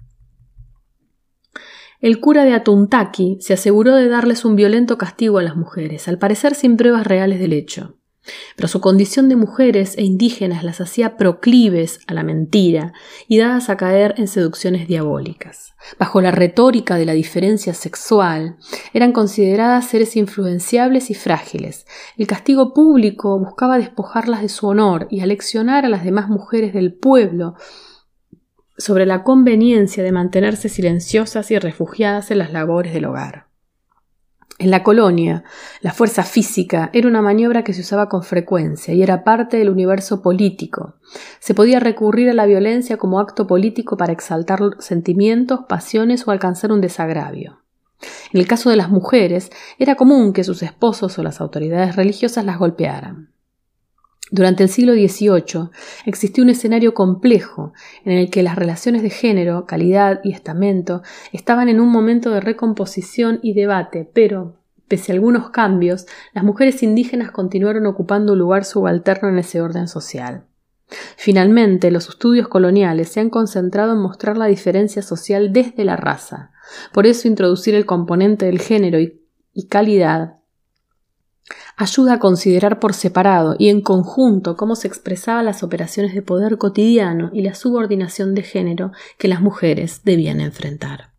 El cura de Atuntaki se aseguró de darles un violento castigo a las mujeres, al parecer sin pruebas reales del hecho. Pero su condición de mujeres e indígenas las hacía proclives a la mentira y dadas a caer en seducciones diabólicas. Bajo la retórica de la diferencia sexual, eran consideradas seres influenciables y frágiles. El castigo público buscaba despojarlas de su honor y aleccionar a las demás mujeres del pueblo sobre la conveniencia de mantenerse silenciosas y refugiadas en las labores del hogar. En la colonia, la fuerza física era una maniobra que se usaba con frecuencia y era parte del universo político. Se podía recurrir a la violencia como acto político para exaltar sentimientos, pasiones o alcanzar un desagravio. En el caso de las mujeres, era común que sus esposos o las autoridades religiosas las golpearan. Durante el siglo XVIII existió un escenario complejo en el que las relaciones de género, calidad y estamento estaban en un momento de recomposición y debate, pero, pese a algunos cambios, las mujeres indígenas continuaron ocupando un lugar subalterno en ese orden social. Finalmente, los estudios coloniales se han concentrado en mostrar la diferencia social desde la raza. Por eso introducir el componente del género y, y calidad ayuda a considerar por separado y en conjunto cómo se expresaban las operaciones de poder cotidiano y la subordinación de género que las mujeres debían enfrentar.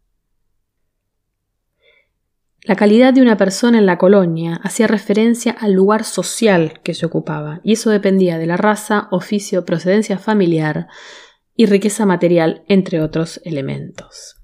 La calidad de una persona en la colonia hacía referencia al lugar social que se ocupaba, y eso dependía de la raza, oficio, procedencia familiar y riqueza material, entre otros elementos.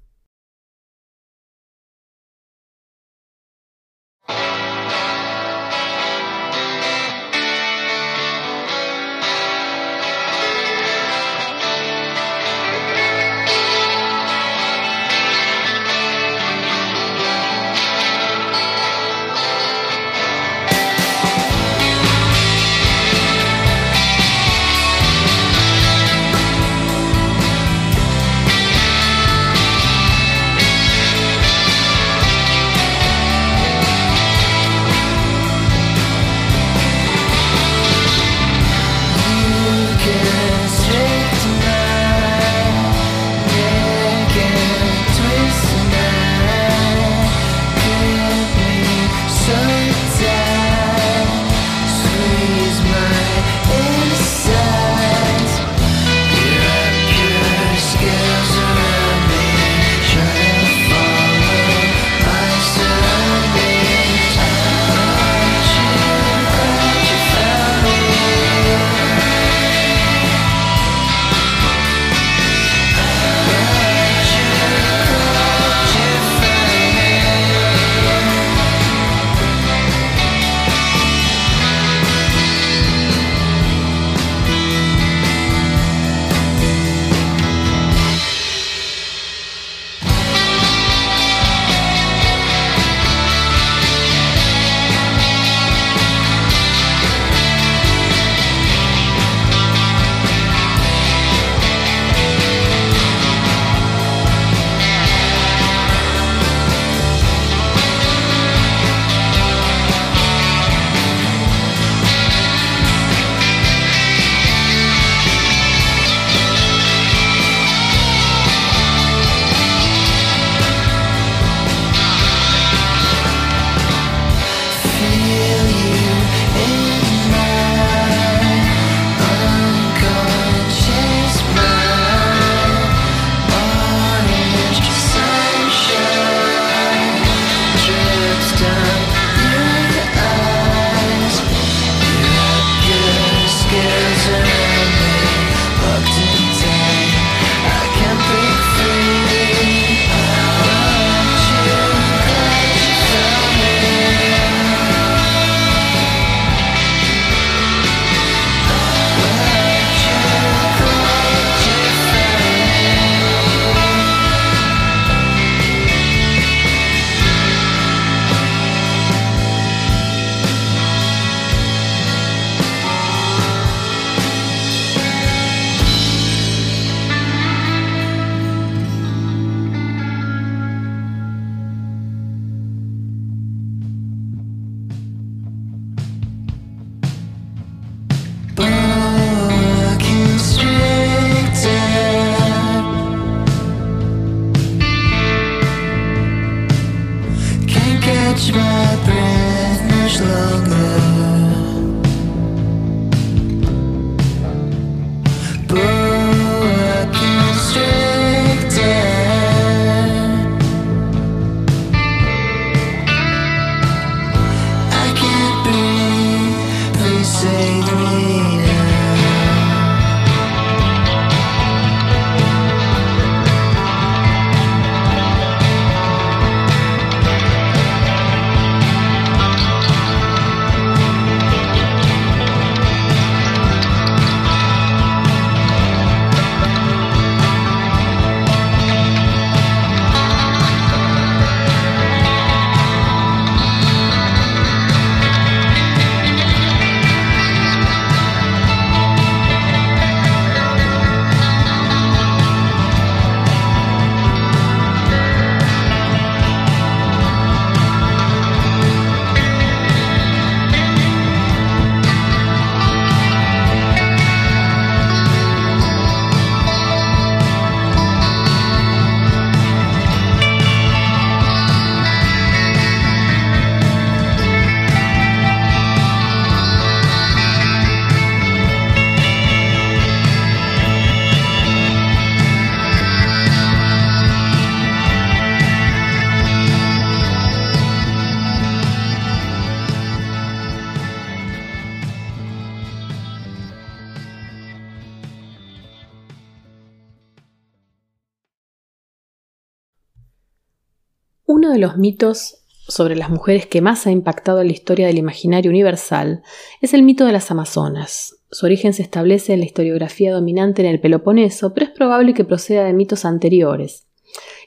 Mitos sobre las mujeres que más ha impactado en la historia del imaginario universal es el mito de las Amazonas. Su origen se establece en la historiografía dominante en el Peloponeso, pero es probable que proceda de mitos anteriores,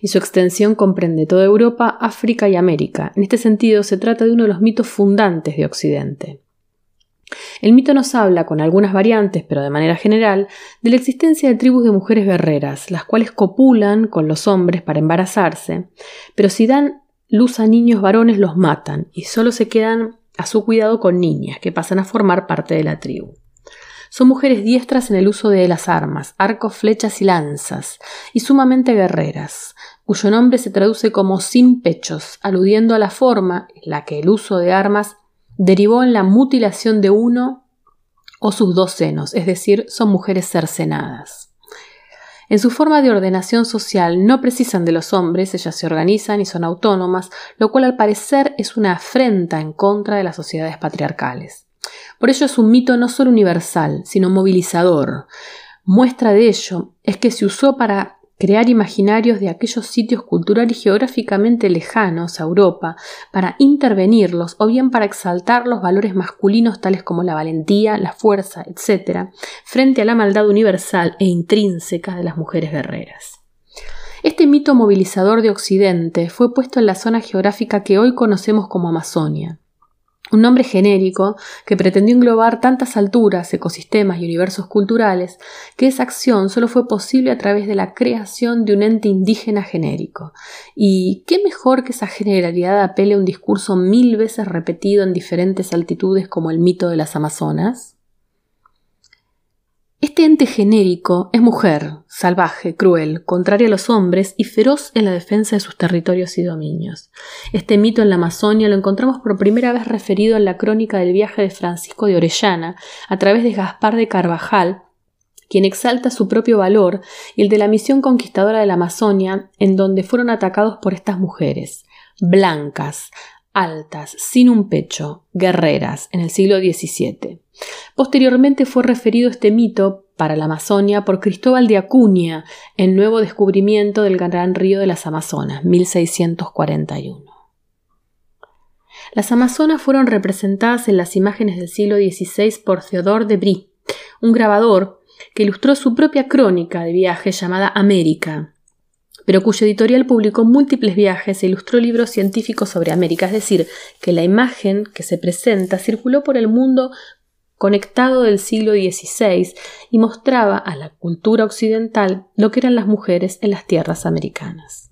y su extensión comprende toda Europa, África y América. En este sentido, se trata de uno de los mitos fundantes de Occidente. El mito nos habla, con algunas variantes, pero de manera general, de la existencia de tribus de mujeres guerreras, las cuales copulan con los hombres para embarazarse, pero si dan luz a niños varones los matan y solo se quedan a su cuidado con niñas, que pasan a formar parte de la tribu. Son mujeres diestras en el uso de las armas, arcos, flechas y lanzas, y sumamente guerreras, cuyo nombre se traduce como sin pechos, aludiendo a la forma en la que el uso de armas derivó en la mutilación de uno o sus dos senos, es decir, son mujeres cercenadas. En su forma de ordenación social no precisan de los hombres, ellas se organizan y son autónomas, lo cual al parecer es una afrenta en contra de las sociedades patriarcales. Por ello es un mito no solo universal, sino movilizador. Muestra de ello es que se usó para crear imaginarios de aquellos sitios cultural y geográficamente lejanos a Europa, para intervenirlos o bien para exaltar los valores masculinos tales como la valentía, la fuerza, etc., frente a la maldad universal e intrínseca de las mujeres guerreras. Este mito movilizador de Occidente fue puesto en la zona geográfica que hoy conocemos como Amazonia un nombre genérico que pretendió englobar tantas alturas, ecosistemas y universos culturales, que esa acción solo fue posible a través de la creación de un ente indígena genérico. ¿Y qué mejor que esa generalidad apele a un discurso mil veces repetido en diferentes altitudes como el mito de las Amazonas? Este ente genérico es mujer, salvaje, cruel, contraria a los hombres y feroz en la defensa de sus territorios y dominios. Este mito en la Amazonia lo encontramos por primera vez referido en la crónica del viaje de Francisco de Orellana, a través de Gaspar de Carvajal, quien exalta su propio valor y el de la misión conquistadora de la Amazonia, en donde fueron atacados por estas mujeres, blancas, altas, sin un pecho, guerreras, en el siglo XVII. Posteriormente fue referido este mito para la Amazonia por Cristóbal de Acuña en Nuevo Descubrimiento del Gran Río de las Amazonas, 1641. Las Amazonas fueron representadas en las imágenes del siglo XVI por Theodore de Brie, un grabador que ilustró su propia crónica de viaje llamada América, pero cuyo editorial publicó múltiples viajes e ilustró libros científicos sobre América, es decir, que la imagen que se presenta circuló por el mundo conectado del siglo XVI y mostraba a la cultura occidental lo que eran las mujeres en las tierras americanas.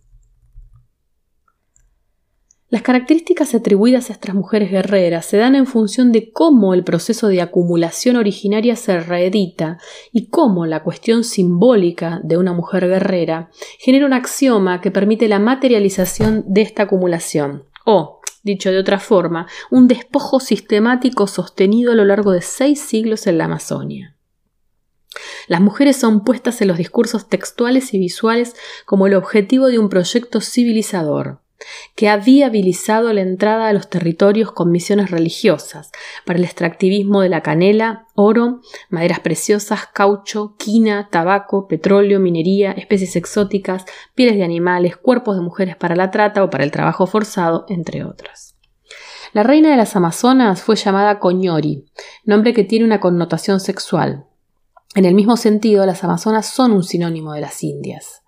Las características atribuidas a estas mujeres guerreras se dan en función de cómo el proceso de acumulación originaria se reedita y cómo la cuestión simbólica de una mujer guerrera genera un axioma que permite la materialización de esta acumulación, o, dicho de otra forma, un despojo sistemático sostenido a lo largo de seis siglos en la Amazonia. Las mujeres son puestas en los discursos textuales y visuales como el objetivo de un proyecto civilizador, que ha viabilizado la entrada a los territorios con misiones religiosas para el extractivismo de la canela, oro, maderas preciosas, caucho, quina, tabaco, petróleo, minería, especies exóticas, pieles de animales, cuerpos de mujeres para la trata o para el trabajo forzado, entre otras. La reina de las Amazonas fue llamada Coñori, nombre que tiene una connotación sexual. En el mismo sentido, las Amazonas son un sinónimo de las Indias.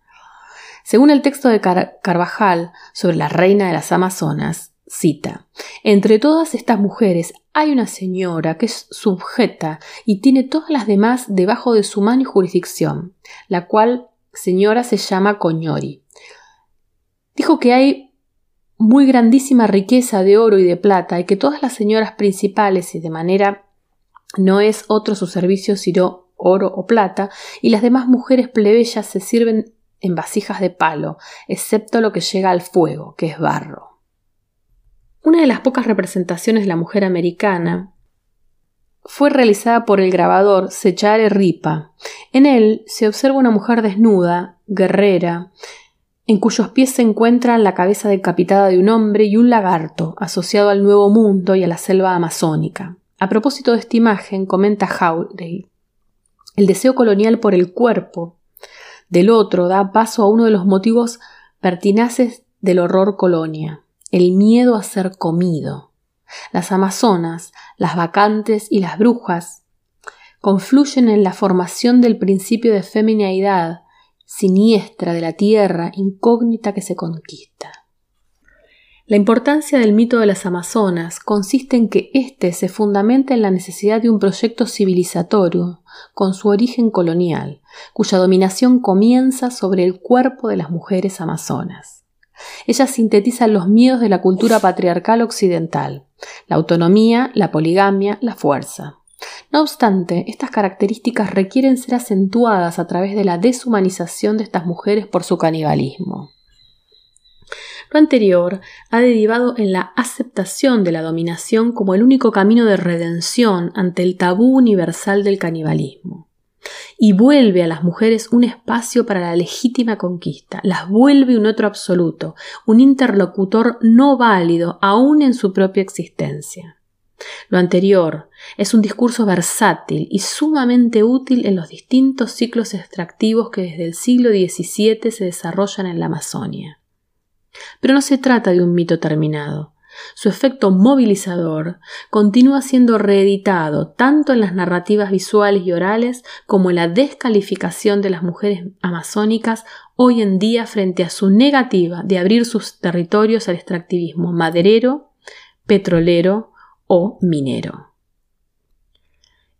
Según el texto de Carvajal sobre la reina de las Amazonas, cita, Entre todas estas mujeres hay una señora que es subjeta y tiene todas las demás debajo de su mano y jurisdicción, la cual señora se llama Coñori. Dijo que hay muy grandísima riqueza de oro y de plata y que todas las señoras principales y de manera no es otro su servicio sino oro o plata, y las demás mujeres plebeyas se sirven en vasijas de palo, excepto lo que llega al fuego, que es barro. Una de las pocas representaciones de la mujer americana fue realizada por el grabador Sechare Ripa. En él se observa una mujer desnuda, guerrera, en cuyos pies se encuentra la cabeza decapitada de un hombre y un lagarto, asociado al Nuevo Mundo y a la selva amazónica. A propósito de esta imagen, comenta Jauregui, el deseo colonial por el cuerpo del otro da paso a uno de los motivos pertinaces del horror colonia, el miedo a ser comido. Las amazonas, las vacantes y las brujas confluyen en la formación del principio de femineidad siniestra de la tierra incógnita que se conquista. La importancia del mito de las Amazonas consiste en que éste se fundamenta en la necesidad de un proyecto civilizatorio con su origen colonial, cuya dominación comienza sobre el cuerpo de las mujeres amazonas. Ellas sintetizan los miedos de la cultura patriarcal occidental, la autonomía, la poligamia, la fuerza. No obstante, estas características requieren ser acentuadas a través de la deshumanización de estas mujeres por su canibalismo. Lo anterior ha derivado en la aceptación de la dominación como el único camino de redención ante el tabú universal del canibalismo. Y vuelve a las mujeres un espacio para la legítima conquista, las vuelve un otro absoluto, un interlocutor no válido aún en su propia existencia. Lo anterior es un discurso versátil y sumamente útil en los distintos ciclos extractivos que desde el siglo XVII se desarrollan en la Amazonia. Pero no se trata de un mito terminado. Su efecto movilizador continúa siendo reeditado tanto en las narrativas visuales y orales como en la descalificación de las mujeres amazónicas hoy en día frente a su negativa de abrir sus territorios al extractivismo maderero, petrolero o minero.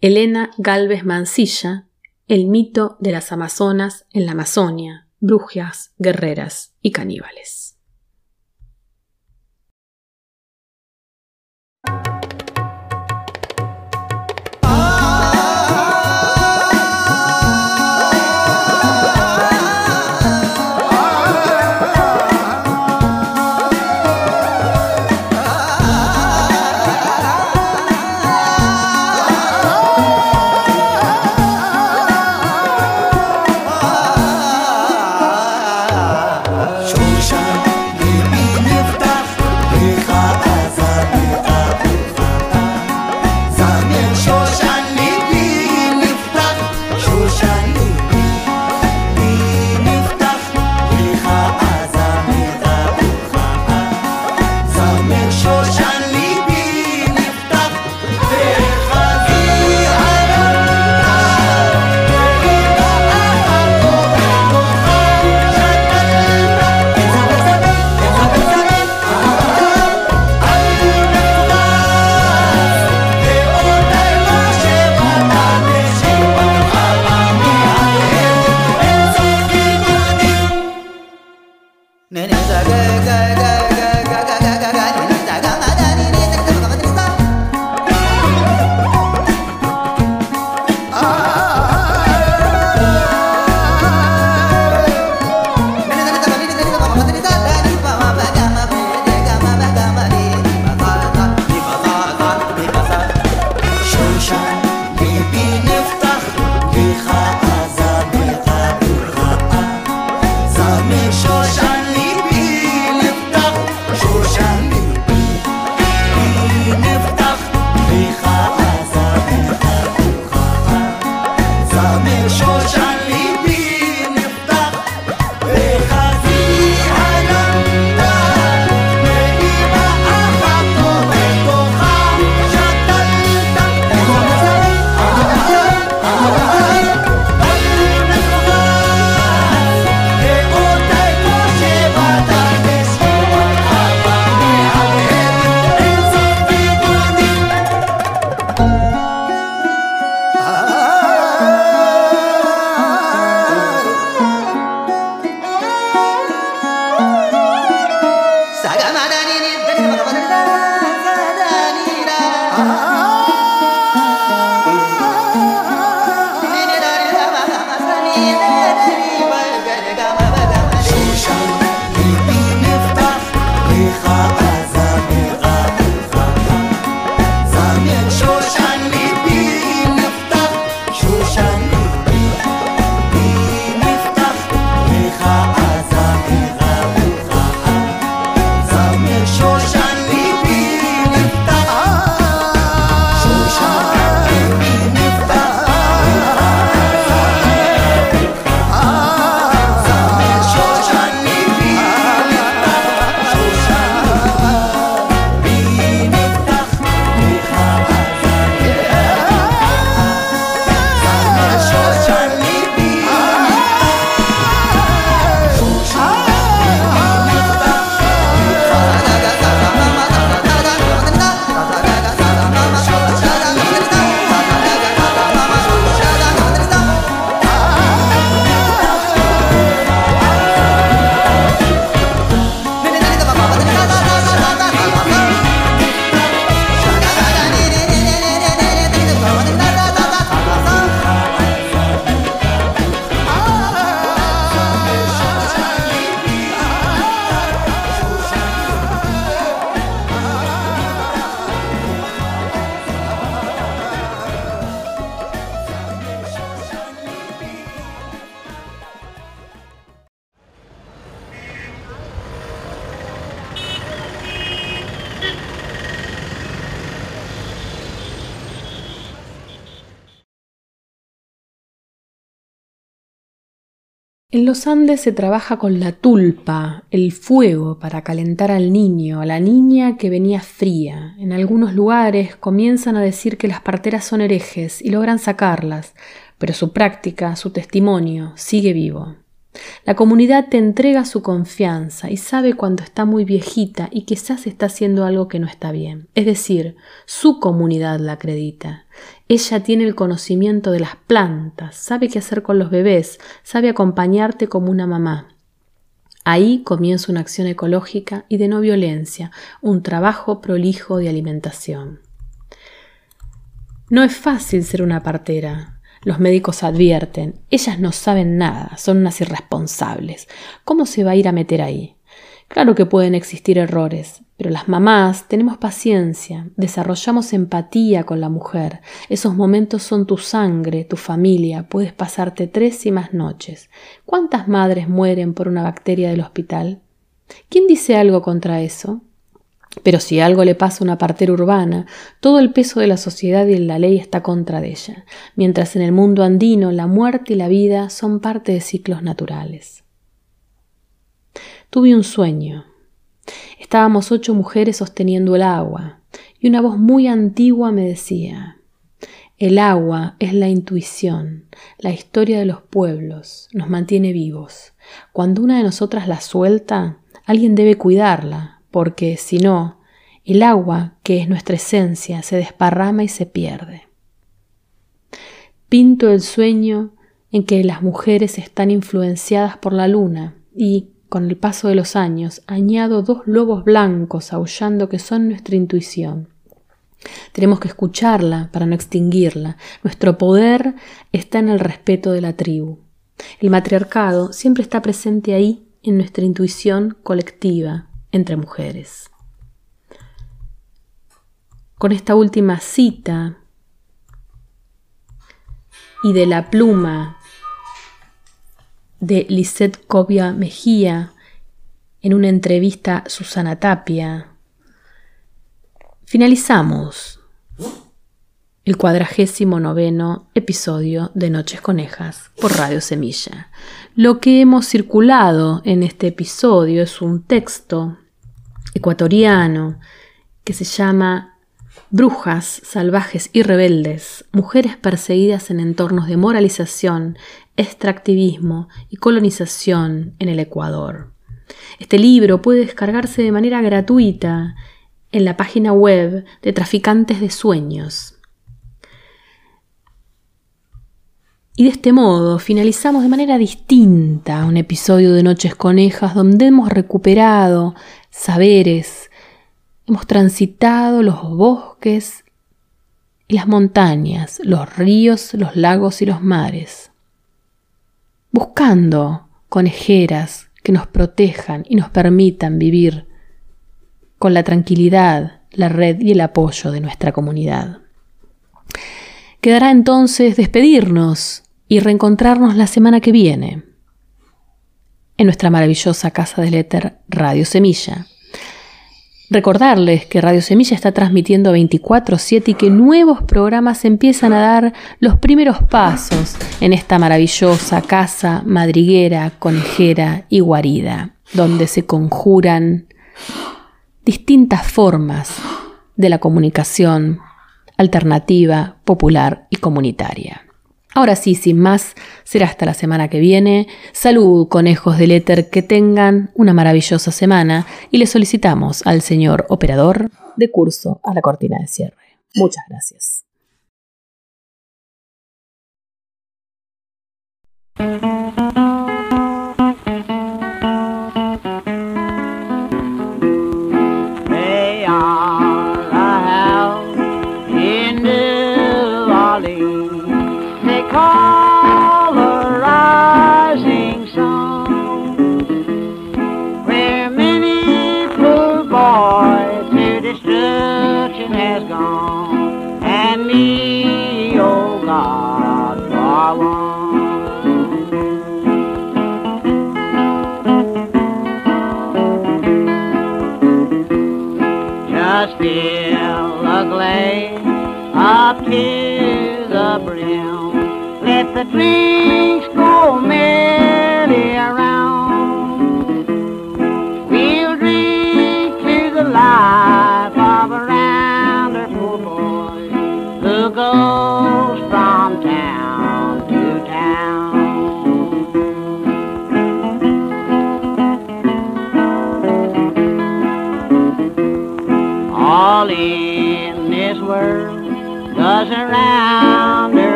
Elena Galvez Mansilla, El mito de las Amazonas en la Amazonia, brujas, guerreras y caníbales. En los Andes se trabaja con la tulpa, el fuego para calentar al niño, a la niña que venía fría. En algunos lugares comienzan a decir que las parteras son herejes y logran sacarlas, pero su práctica, su testimonio, sigue vivo. La comunidad te entrega su confianza y sabe cuando está muy viejita y quizás está haciendo algo que no está bien. Es decir, su comunidad la acredita. Ella tiene el conocimiento de las plantas, sabe qué hacer con los bebés, sabe acompañarte como una mamá. Ahí comienza una acción ecológica y de no violencia, un trabajo prolijo de alimentación. No es fácil ser una partera, los médicos advierten, ellas no saben nada, son unas irresponsables. ¿Cómo se va a ir a meter ahí? Claro que pueden existir errores, pero las mamás tenemos paciencia, desarrollamos empatía con la mujer. Esos momentos son tu sangre, tu familia, puedes pasarte tres y más noches. ¿Cuántas madres mueren por una bacteria del hospital? ¿Quién dice algo contra eso? Pero si algo le pasa a una partera urbana, todo el peso de la sociedad y la ley está contra de ella, mientras en el mundo andino la muerte y la vida son parte de ciclos naturales. Tuve un sueño. Estábamos ocho mujeres sosteniendo el agua, y una voz muy antigua me decía El agua es la intuición, la historia de los pueblos, nos mantiene vivos. Cuando una de nosotras la suelta, alguien debe cuidarla, porque si no, el agua, que es nuestra esencia, se desparrama y se pierde. Pinto el sueño en que las mujeres están influenciadas por la luna y, con el paso de los años, añado dos lobos blancos aullando que son nuestra intuición. Tenemos que escucharla para no extinguirla. Nuestro poder está en el respeto de la tribu. El matriarcado siempre está presente ahí en nuestra intuición colectiva, entre mujeres. Con esta última cita y de la pluma de Lisette Cobia Mejía en una entrevista Susana Tapia, finalizamos el cuadragésimo noveno episodio de Noches Conejas por Radio Semilla. Lo que hemos circulado en este episodio es un texto ecuatoriano que se llama Brujas salvajes y rebeldes, mujeres perseguidas en entornos de moralización, extractivismo y colonización en el Ecuador. Este libro puede descargarse de manera gratuita en la página web de Traficantes de Sueños. Y de este modo finalizamos de manera distinta un episodio de Noches Conejas donde hemos recuperado saberes, hemos transitado los bosques y las montañas, los ríos, los lagos y los mares, buscando conejeras que nos protejan y nos permitan vivir con la tranquilidad, la red y el apoyo de nuestra comunidad. Quedará entonces despedirnos y reencontrarnos la semana que viene en nuestra maravillosa casa del éter Radio Semilla. Recordarles que Radio Semilla está transmitiendo 24/7 y que nuevos programas empiezan a dar los primeros pasos en esta maravillosa casa madriguera, conejera y guarida, donde se conjuran distintas formas de la comunicación alternativa, popular y comunitaria. Ahora sí, sin más, será hasta la semana que viene. Salud, conejos del éter, que tengan una maravillosa semana y le solicitamos al señor operador de curso a la cortina de cierre. Muchas gracias. Oh.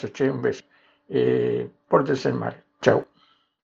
Abrazo, che, un. Eh, pórtense.